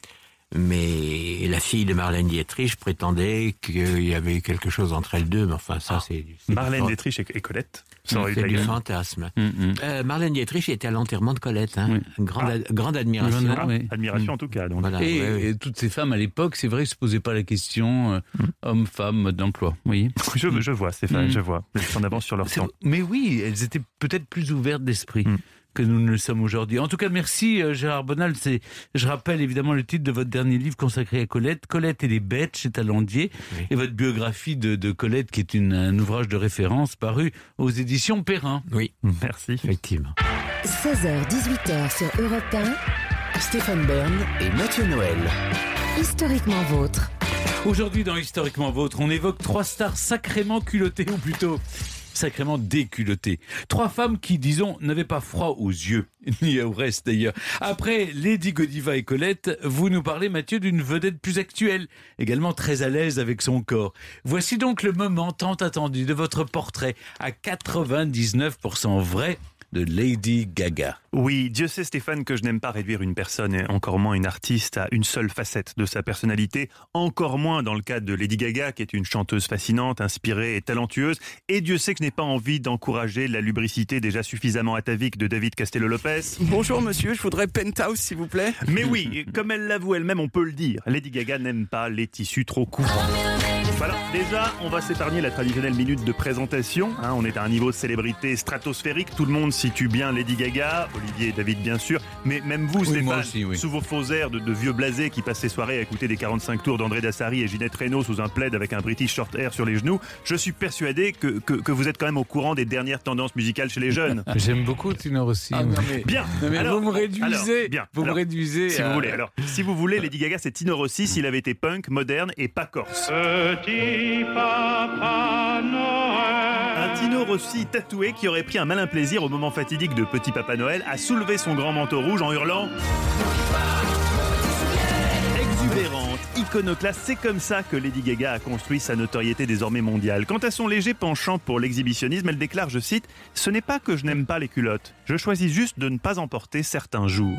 Mais la fille de Marlène Dietrich prétendait qu'il y avait quelque chose entre elles deux, mais enfin ça c'est c'est Marlène Dietrich et et Colette. Ça aurait c'est du fantasme. Mm, mm. Euh, Marlène Dietrich était à l'enterrement de Colette, hein. Oui. Grande, ad- grande admiration. Ah, oui. Admiration en tout cas. Donc. Voilà, Et, ouais, ouais. et toutes ces femmes à l'époque, c'est vrai, ne se posaient pas la question euh, homme-femme, mode d'emploi. Oui. Je, je vois Stéphane, Mm. je vois. Elles sont en avance sur leur C'est- temps. Mais oui, elles étaient peut-être plus ouvertes d'esprit. Mm. Que nous ne le sommes aujourd'hui. En tout cas, merci euh, Gérard Bonal. C'est, je rappelle évidemment le titre de votre dernier livre consacré à Colette, Colette et les bêtes chez Talandier, et votre biographie de, de Colette, qui est une, un ouvrage de référence paru aux éditions Perrin. Oui, Merci. effectivement. 16h-18h sur Europe Stéphane Bern et Mathieu Noël. 1, historiquement vôtre. Aujourd'hui, dans Historiquement Vôtre, on évoque trois stars sacrément culottées, ou plutôt sacrément déculottées. Trois femmes qui, disons, n'avaient pas froid aux yeux, ni au reste d'ailleurs. Après Lady Godiva et Colette, vous nous parlez, Mathieu, d'une vedette plus actuelle, également très à l'aise avec son corps. Voici donc le moment tant attendu de votre portrait à 99% vrai de Lady Gaga. Oui, Dieu sait Stéphane que je n'aime pas réduire une personne, et encore moins une artiste, à une seule facette de sa personnalité, encore moins dans le cas de Lady Gaga, qui est une chanteuse fascinante, inspirée et talentueuse, et Dieu sait que je n'ai pas envie d'encourager la lubricité déjà suffisamment atavique de David Castello-Lopez. Bonjour monsieur, je voudrais Penthouse s'il vous plaît. Mais oui, comme elle l'avoue elle-même, on peut le dire, Lady Gaga n'aime pas les tissus trop courants. Voilà, déjà, on va s'épargner la traditionnelle minute de présentation. hein. on est à un niveau de célébrité stratosphérique. Tout le monde situe bien Lady Gaga, Olivier et David bien sûr, mais même vous, Oui, Stéphane, moi aussi, oui. sous vos faux airs de, de vieux blasés qui passent ses soirées à écouter des 45 tours d'André Dassari et Ginette Reynaud sous un plaid avec un British short hair sur les genoux, je suis persuadé que, que, que vous êtes quand même au courant des dernières tendances musicales chez les jeunes. J'aime beaucoup Tino Rossi. Ah, mais- Bien. Non, mais Alors, vous me réduisez. alors, bien. Vous Alors, me réduisez. Si à- vous voulez. Alors, si vous voulez, Lady Gaga, c'est Tino Rossi s'il avait été punk, moderne et pas corse. Un Tino Rossi tatoué qui aurait pris un malin plaisir au moment fatidique de Petit Papa Noël à soulever son grand manteau rouge en hurlant. Exubérante, iconoclaste, c'est comme ça que Lady Gaga a construit sa notoriété désormais mondiale. Quant à son léger penchant pour l'exhibitionnisme, elle déclare, je cite, Ce n'est pas que je n'aime pas les culottes, je choisis juste de ne pas en porter certains jours.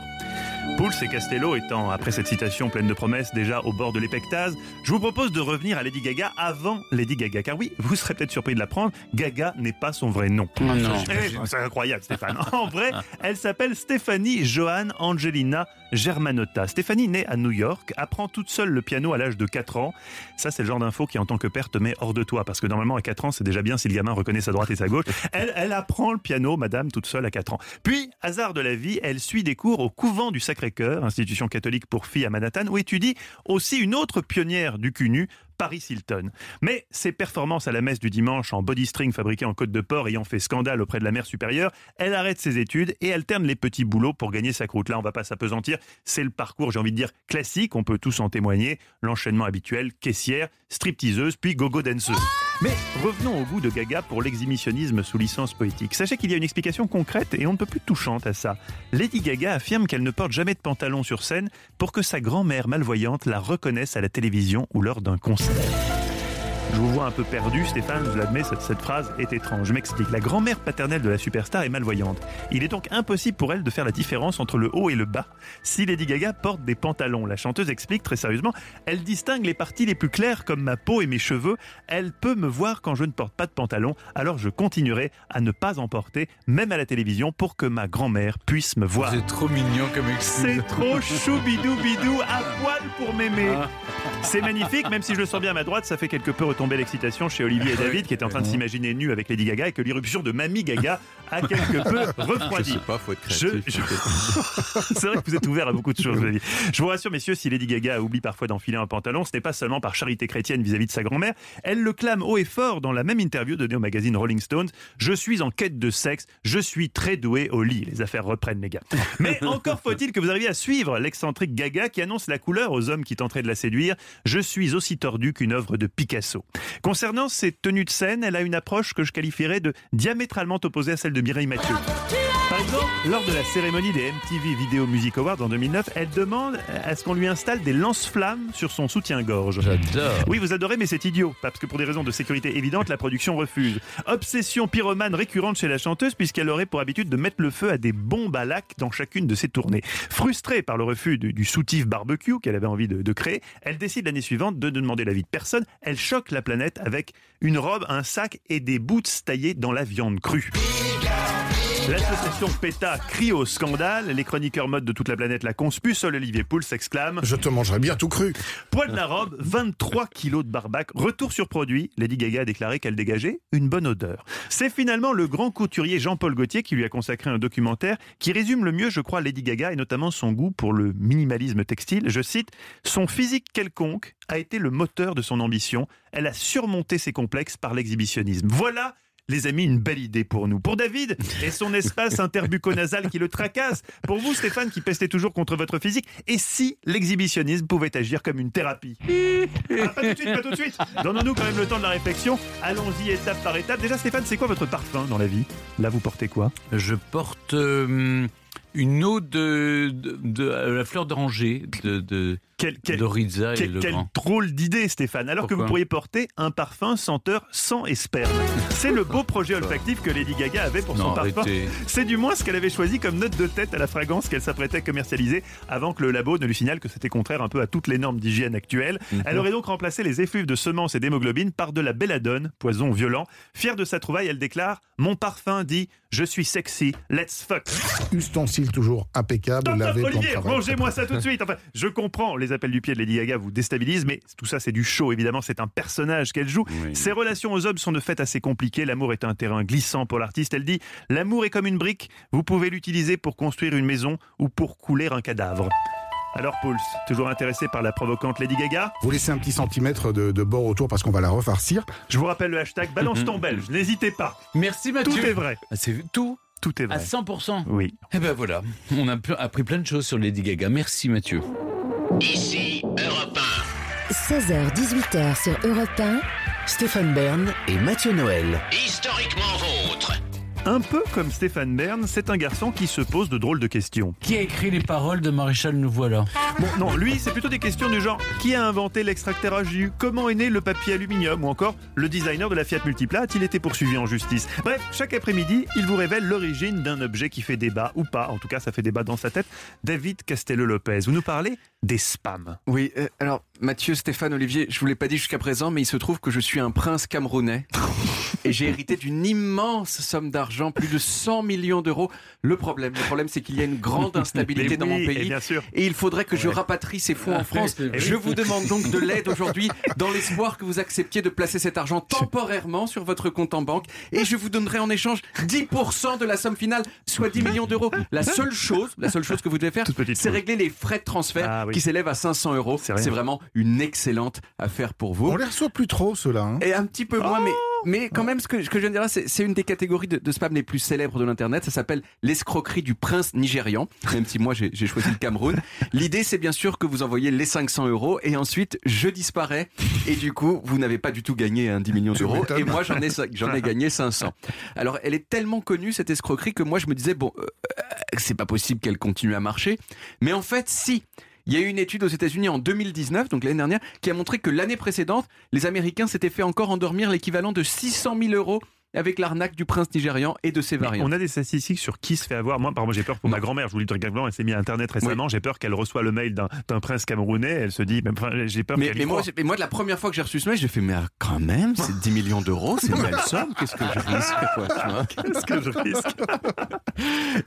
Pouls et Castello étant, après cette citation pleine de promesses, déjà au bord de l'épectase, je vous propose de revenir à Lady Gaga avant Lady Gaga. Car oui, vous serez peut-être surpris de l'apprendre, Gaga n'est pas son vrai nom. non. Eh, C'est incroyable, Stéphane. En vrai, elle s'appelle Stéphanie Johanne Angelina Germanotta. Stéphanie, née à New York, apprend toute seule le piano à l'âge de 4 ans. Ça, c'est le genre d'info qui, en tant que père, te met hors de toi. Parce que normalement, à 4 ans, c'est déjà bien si le gamin reconnaît sa droite et sa gauche. Elle, elle apprend le piano, madame, toute seule à 4 ans. Puis, hasard de la vie, elle suit des cours au couvent du Sacré-Cœur, institution catholique pour filles à Manhattan, où étudie aussi une autre pionnière du CUNU, Paris Hilton. Mais ses performances à la messe du dimanche en body string fabriqué en côte de porc ayant fait scandale auprès de la mère supérieure, elle arrête ses études et alterne les petits boulots pour gagner sa croûte. Là, on va pas s'apesantir. C'est le parcours, j'ai envie de dire, classique. On peut tous en témoigner. L'enchaînement habituel, caissière, stripteaseuse, puis gogo danseuse. Mais revenons au goût de Gaga pour l'exhibitionnisme sous licence poétique. Sachez qu'il y a une explication concrète et on ne peut plus touchante à ça. Lady Gaga affirme qu'elle ne porte jamais de pantalon sur scène pour que sa grand-mère malvoyante la reconnaisse à la télévision ou lors d'un concert. Je vous vois un peu perdu, Stéphane, je l'admets, cette, cette phrase est étrange. Je m'explique. La grand-mère paternelle de la superstar est malvoyante. Il est donc impossible pour elle de faire la différence entre le haut et le bas. Si Lady Gaga porte des pantalons, la chanteuse explique très sérieusement, elle distingue les parties les plus claires comme ma peau et mes cheveux. Elle peut me voir quand je ne porte pas de pantalon, alors je continuerai à ne pas en porter, même à la télévision, pour que ma grand-mère puisse me voir. Êtes trop mignon comme excuse. C'est trop choubidou bidou à poil pour m'aimer. Ah. C'est magnifique, même si je le sens bien à ma droite, ça fait quelque peu retomber l'excitation chez Olivier et David qui étaient en train de s'imaginer nus avec Lady Gaga et que l'irruption de Mamie Gaga a quelque peu refroidi. pas, faut être Je- je- C'est vrai que vous êtes ouvert à beaucoup de choses, je. Je vous rassure, messieurs, si Lady Gaga oublie parfois d'enfiler un pantalon, ce n'est pas seulement par charité chrétienne vis-à-vis de sa grand-mère. Elle le clame haut et fort dans la même interview donnée au magazine Rolling Stones. Je suis en quête de sexe, je suis très doué au lit. Les affaires reprennent, les gars. Mais encore faut-il que vous arriviez à suivre l'excentrique Gaga qui annonce la couleur aux hommes qui tenteraient de la séduire. Je suis aussi tordu qu'une œuvre de Picasso. Concernant ses tenues de scène, elle a une approche que je qualifierais de diamétralement opposée à celle de Mireille Mathieu. Par exemple, lors de la cérémonie des MTV Video Music Awards en 2009, elle demande à ce qu'on lui installe des lance-flammes sur son soutien-gorge. J'adore. Oui, vous adorez, mais c'est idiot. Parce que pour des raisons de sécurité évidentes, la production refuse. Obsession pyromane récurrente chez la chanteuse, puisqu'elle aurait pour habitude de mettre le feu à des bombes à lac dans chacune de ses tournées. Frustrée par le refus du, du soutif barbecue qu'elle avait envie de, de créer, elle décide l'année suivante de ne demander l'avis de personne. Elle choque la planète avec une robe, un sac et des boots taillés dans la viande crue. L'association PETA crie au scandale. Les chroniqueurs mode de toute la planète la conspuent. Seul Olivier Pouls s'exclame Je te mangerais bien tout cru. Poil de la robe, 23 kilos de barbac. Retour sur produit. Lady Gaga a déclaré qu'elle dégageait une bonne odeur. C'est finalement le grand couturier Jean-Paul Gaultier qui lui a consacré un documentaire qui résume le mieux, je crois, Lady Gaga et notamment son goût pour le minimalisme textile. Je cite Son physique quelconque a été le moteur de son ambition. Elle a surmonté ses complexes par l'exhibitionnisme. Voilà les amis, une belle idée pour nous. Pour David et son espace interbucco-nasal qui le tracasse. Pour vous, Stéphane, qui pestez toujours contre votre physique. Et si l'exhibitionnisme pouvait agir comme une thérapie Ah, Pas tout de suite, pas tout de suite. Donnons-nous quand même le temps de la réflexion. Allons-y étape par étape. Déjà, Stéphane, c'est quoi votre parfum dans la vie? Là, vous portez quoi? Je porte euh, une eau de, de, de- euh, la fleur d'oranger de, de, Quel, quel- de Rizza et quel- le quelle drôle d'idée, Stéphane. Alors que vous pourriez porter un parfum senteur sang et sperme. C'est le beau projet olfactif que Lady Gaga avait pour son parfum. C'est du moins ce qu'elle avait choisi comme note de tête à la fragrance qu'elle s'apprêtait à commercialiser avant que le labo ne lui signale que c'était contraire un peu à toutes les normes d'hygiène actuelles. Mhm. Elle aurait donc remplacé les effluves de semences et d'hémoglobine par de la belladone, poison violent. Fière de sa trouvaille, elle déclare Mon parfum dit Je suis sexy, let's fuck. Ustensile toujours impeccable, lavé le Olivier, rangez-moi ça tout de suite. Enfin, je comprends, les appels du pied de Lady Gaga vous déstabilisent, mais tout ça c'est du show, évidemment, c'est un personnage qu'elle joue. Oui. Ses relations aux hommes sont de fait assez compliquées, l'amour est un terrain glissant pour l'artiste. Elle dit, l'amour est comme une brique, vous pouvez l'utiliser pour construire une maison ou pour couler un cadavre. Alors Pouls, toujours intéressé par la provocante Lady Gaga? Vous laissez un petit centimètre de, de bord autour parce qu'on va la refarcir. Je vous rappelle le hashtag balance ton belge, n'hésitez pas. Merci Mathieu. Tout est vrai, Ah, C'est tout tout est à vrai. 100%. Oui. Eh ben voilà, on a appris plein de choses sur Lady Gaga. Merci Mathieu. Ici Europe 16h-18h sur Europe 1. Stéphane Bern et Mathieu Noël. 1, historiquement vôtre. Un peu comme Stéphane Bern, c'est un garçon qui se pose de drôles de questions. Qui a écrit les paroles de Maréchal Nous voilà Bon, non, lui, c'est plutôt des questions du genre qui a inventé l'extracteur à jus? Comment est né le papier aluminium? Ou encore le designer de la Fiat Multipla a-t-il été poursuivi en justice? Bref, chaque après-midi, il vous révèle l'origine d'un objet qui fait débat ou pas. En tout cas, ça fait débat dans sa tête. David Castello-Lopez, vous nous parlez des spams. Oui, euh, alors Mathieu, Stéphane, Olivier, je vous l'ai pas dit jusqu'à présent, mais il se trouve que je suis un prince camerounais et j'ai hérité d'une immense somme d'argent, plus de 100 millions d'euros. Le problème, le problème, c'est qu'il y a une grande instabilité dans mon oui, et pays. bien sûr. Et il faudrait que je rapatrie ces fonds en France. oui. Je vous demande donc de l'aide aujourd'hui dans l'espoir que vous acceptiez de placer cet argent temporairement sur votre compte en banque et je vous donnerai en échange 10% de la somme finale, soit 10 millions d'euros. La seule chose, la seule chose que vous devez faire, c'est régler les frais de transfert Ah oui. qui s'élèvent à 500 euros. C'est vraiment une excellente affaire pour vous. On les reçoit plus trop, ceux-là. hein. Et un petit peu moins, Oh mais, mais quand même, ce que, ce que je viens de dire là, c'est une des catégories de, de spam les plus célèbres de l'Internet. Ça s'appelle l'escroquerie du prince nigérian, même si moi j'ai choisi le Cameroun. L'idée, c'est bien sûr que vous envoyez les 500 euros et ensuite je disparais. Et du coup, vous n'avez pas du tout gagné un 10 millions Tu d'euros. Et moi, j'en ai, gagné 500. Alors, elle est tellement connue, cette escroquerie, que moi, je me disais, bon, euh, c'est pas possible qu'elle continue à marcher. Mais en fait, si. Il y a eu une étude aux États-Unis en 2019, donc l'année dernière, qui a montré que l'année précédente, les Américains s'étaient fait encore endormir l'équivalent de 600 000 euros avec l'arnaque du prince nigérian et de ses Mais variantes. on a des statistiques sur qui se fait avoir. Moi, par exemple, j'ai peur pour ma grand-mère. Je vous le dis très elle s'est mise à Internet récemment. J'ai peur qu'elle reçoit le mail d'un prince camerounais. Elle se dit, mais, enfin, j'ai peur Mais, mais moi, mais moi, la première fois que j'ai reçu ce mail, j'ai fait, mais ah, quand même, c'est 10 millions d'euros, c'est une belle somme, qu'est-ce que je risque Qu'est-ce que je risque?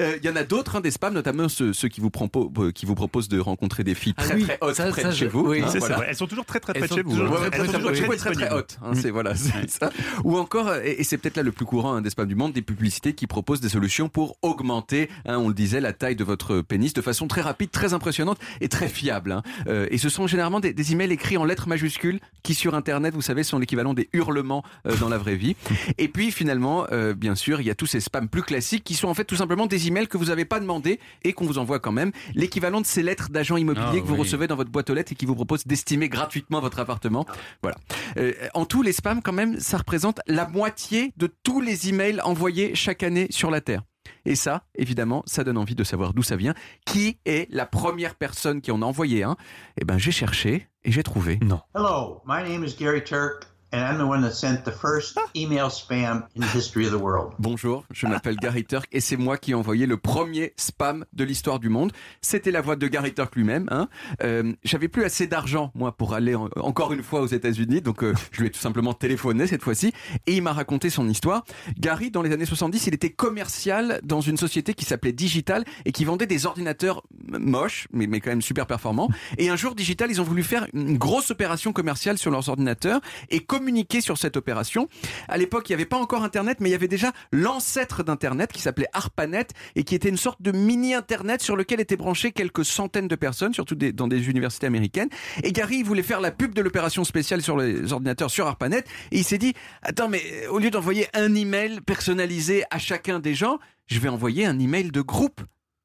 Euh, Il y en a d'autres, hein, des spams, notamment ceux, ceux qui, vous euh, qui vous proposent de rencontrer des filles Ah très oui, très hautes ça, près ça, de chez vous. oui. hein, voilà. vrai. Elles sont toujours très très près de chez vous. hein. Elles sont très, toujours très, très très, très disponibles. haute. hein, voilà, c'est ça. Ou encore, euh, et c'est peut-être là le plus courant hein, des spams du monde, des publicités qui proposent des solutions pour augmenter, hein, on le disait, la taille de votre pénis de façon très rapide, très impressionnante et très fiable. hein. Euh, et ce sont généralement des, des emails écrits en lettres majuscules qui sur Internet, vous savez, sont l'équivalent des hurlements euh, dans la vraie vie. Et puis finalement, euh, bien sûr, il y a tous ces spams plus classiques qui sont en fait tout simplement des emails que vous n'avez pas demandé et qu'on vous envoie quand même. L'équivalent de ces lettres d'agents immobiliers Ah, que vous oui. recevez dans votre boîte aux lettres et qui vous proposent d'estimer gratuitement votre appartement. Voilà. Euh, en tout, les spams, quand même, ça représente la moitié de tous les emails envoyés chaque année sur la Terre. Et ça, évidemment, ça donne envie de savoir d'où ça vient. Qui est la première personne qui en a envoyé un? Eh ben, j'ai cherché et j'ai trouvé. Non. Hello, my name is Gary Turk, and I'm the one that sent the first email spam in the history of the world. Bonjour, je m'appelle Gary Turk et c'est moi qui ai envoyé le premier spam de l'histoire du monde. C'était la voix de Gary Turk lui-même. Hein. Euh, J'avais plus assez d'argent moi pour aller en- encore une fois aux États-Unis, donc euh, je lui ai tout simplement téléphoné cette fois-ci et il m'a raconté son histoire. Gary, dans les années 70, il était commercial dans une société qui s'appelait Digital et qui vendait des ordinateurs moches, mais, mais quand même super performants. Et un jour, Digital, ils ont voulu faire une grosse opération commerciale sur leurs ordinateurs et sur cette opération. À l'époque, il n'y avait pas encore Internet, mais il y avait déjà l'ancêtre d'Internet qui s'appelait ARPANET et qui était une sorte de mini-Internet sur lequel étaient branchées quelques centaines de personnes, surtout dans des universités américaines. Et Gary voulait faire la pub de l'opération spéciale sur les ordinateurs sur ARPANET et il s'est dit, attends, mais euh, au lieu d'envoyer un email personnalisé à chacun des gens, je vais envoyer un email de groupe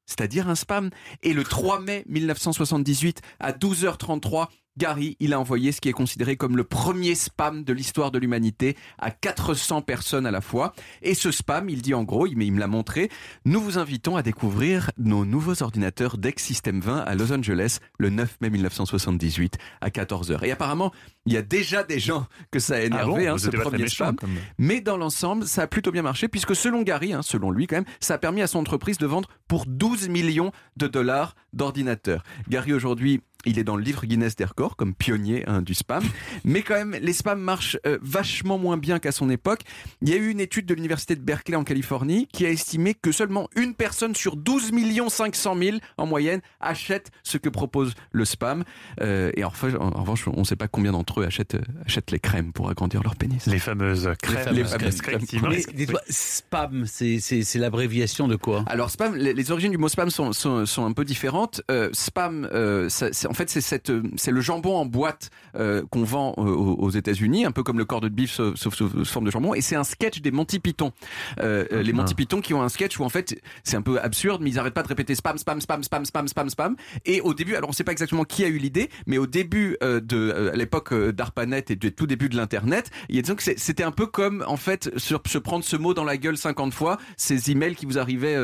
c'est-à-dire un spam. Et le 3 mai 1978, à 12h33, Gary, il a envoyé ce qui est considéré comme le premier spam de l'histoire de l'humanité à 400 personnes à la fois. Et ce spam, il dit en gros, il, mais il me l'a montré, nous vous invitons à découvrir nos nouveaux ordinateurs DEC System 20 à Los Angeles le 9 mai 1978 à 14h. Et apparemment, il y a déjà des gens que ça a énervé, bon hein, ce premier méchant, spam. comme- Mais dans l'ensemble, ça a plutôt bien marché puisque selon Gary, hein, selon lui quand même, ça a permis à son entreprise de vendre pour 12 millions de dollars d'ordinateurs. Gary aujourd'hui, il est dans le livre Guinness des records comme pionnier hein, du spam. Mais quand même, les spams marchent euh, vachement moins bien qu'à son époque. Il y a eu une étude de l'université de Berkeley en Californie qui a estimé que seulement une personne sur 12 500 000 en moyenne achète ce que propose le spam. Euh, et en, fait, en, en revanche, on ne sait pas combien d'entre eux achètent, euh, achètent les crèmes pour agrandir leur pénis. Les fameuses crèmes. Les fameuses crèmes. Mais dis-toi, spam, c'est- c'est c'est l'abréviation de quoi? Alors spam, les, les origines du mot spam sont, sont, sont un peu différentes. Euh, spam, euh, ça- c'est- en fait, c'est cette, euh, c'est le jambon en boîte euh, qu'on vend euh, aux, aux États-Unis, un peu comme le corps de beef sauf, sauf sous forme de jambon. Et c'est un sketch des Monty Python. Euh, euh, les Monty Python qui ont un sketch où en fait, c'est un peu absurde, mais ils arrêtent pas de répéter spam, spam, spam, spam, spam, spam, spam. Et au début, alors on sait pas exactement qui a eu l'idée, mais au début euh, de euh, à l'époque d'ARPANET et du tout début de l'internet, il y a que c'était un peu comme en fait sur- se prendre ce mot dans la gueule 50 fois, ces emails qui vous arrivaient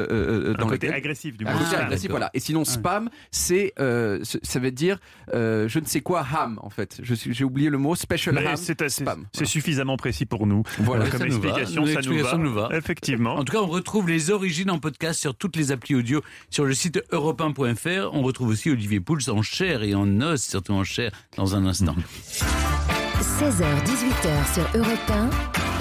dans côté lesquels- agressif du côté spam. agressif, voilà. Et sinon, spam, c'est, euh, ça veut dire, euh, je ne sais quoi, ham, en fait. J'ai oublié le mot, special Mais ham, c'est c'est suffisamment précis pour nous. Voilà. Comme Ça nous va. explication, ça nous va. nous va. Effectivement. En tout cas, on retrouve les origines en podcast sur toutes les applis audio sur le site europe On retrouve aussi Olivier Pouls en chair et en os, surtout en chair, dans un instant. 16h-18h sur Europe 1.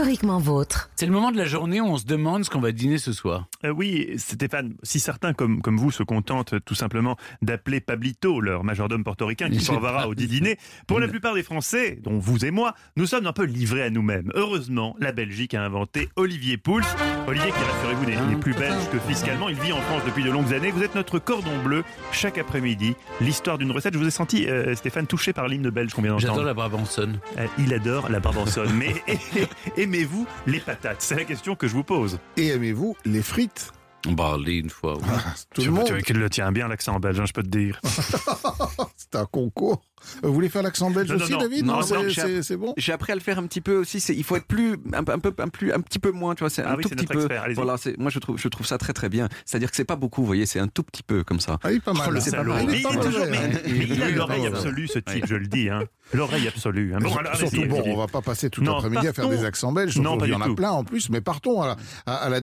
Historiquement vôtre. C'est le moment de la journée où on se demande ce qu'on va dîner ce soir. Euh, oui, Stéphane, si certains comme, comme vous se contentent tout simplement d'appeler Pablito leur majordome portoricain qui pas- au dit dîner, pour la plupart des Français, dont vous et moi, nous sommes un peu livrés à nous-mêmes. Heureusement, la Belgique a inventé Olivier Pouls. Olivier qui, rassurez-vous, n'est plus belge que fiscalement. Il vit en France depuis de longues années. Vous êtes notre cordon bleu chaque après-midi. L'histoire d'une recette. Je vous ai senti, euh, Stéphane, touché par l'hymne belge qu'on vient J'adore d'entendre. la Brabançonne. Euh, Il adore la barbansonne. Mais aimez-vous les patates? C'est la question que je vous pose. Et aimez-vous les frites? Aller une fois. oui. Ah, Tout Tu- le monde. tu- tu le tiens bien l'accent belge, hein, je peux te dire. C'est un concours. Vous voulez faire l'accent belge Non, aussi, non. David Non, c'est- non, j'ai- c'est c'est bon J'ai appris à le faire un petit peu aussi. C'est, il faut être plus, un, peu- un peu, un, plus, un petit peu moins, tu vois. C'est Ah un oui, tout c'est petit peu. expert. Voilà, c'est, moi je trouve, je trouve ça très très bien. C'est-à-dire que c'est pas beaucoup, vous voyez, c'est un tout petit peu comme ça. Ah oui, pas mal. Oh, le C'est pas mal. Il, pas est toujours- mauvais, mais- mais il a est l'oreille absolue, ce type, je le dis. Hein. L'oreille absolue. hein. Bon, alors, Surtout, allez-y, bon, allez-y. on va pas passer tout Non, l'après-midi à faire des accents belges, Non, il y en a tout. plein en plus, mais partons à la, à- à la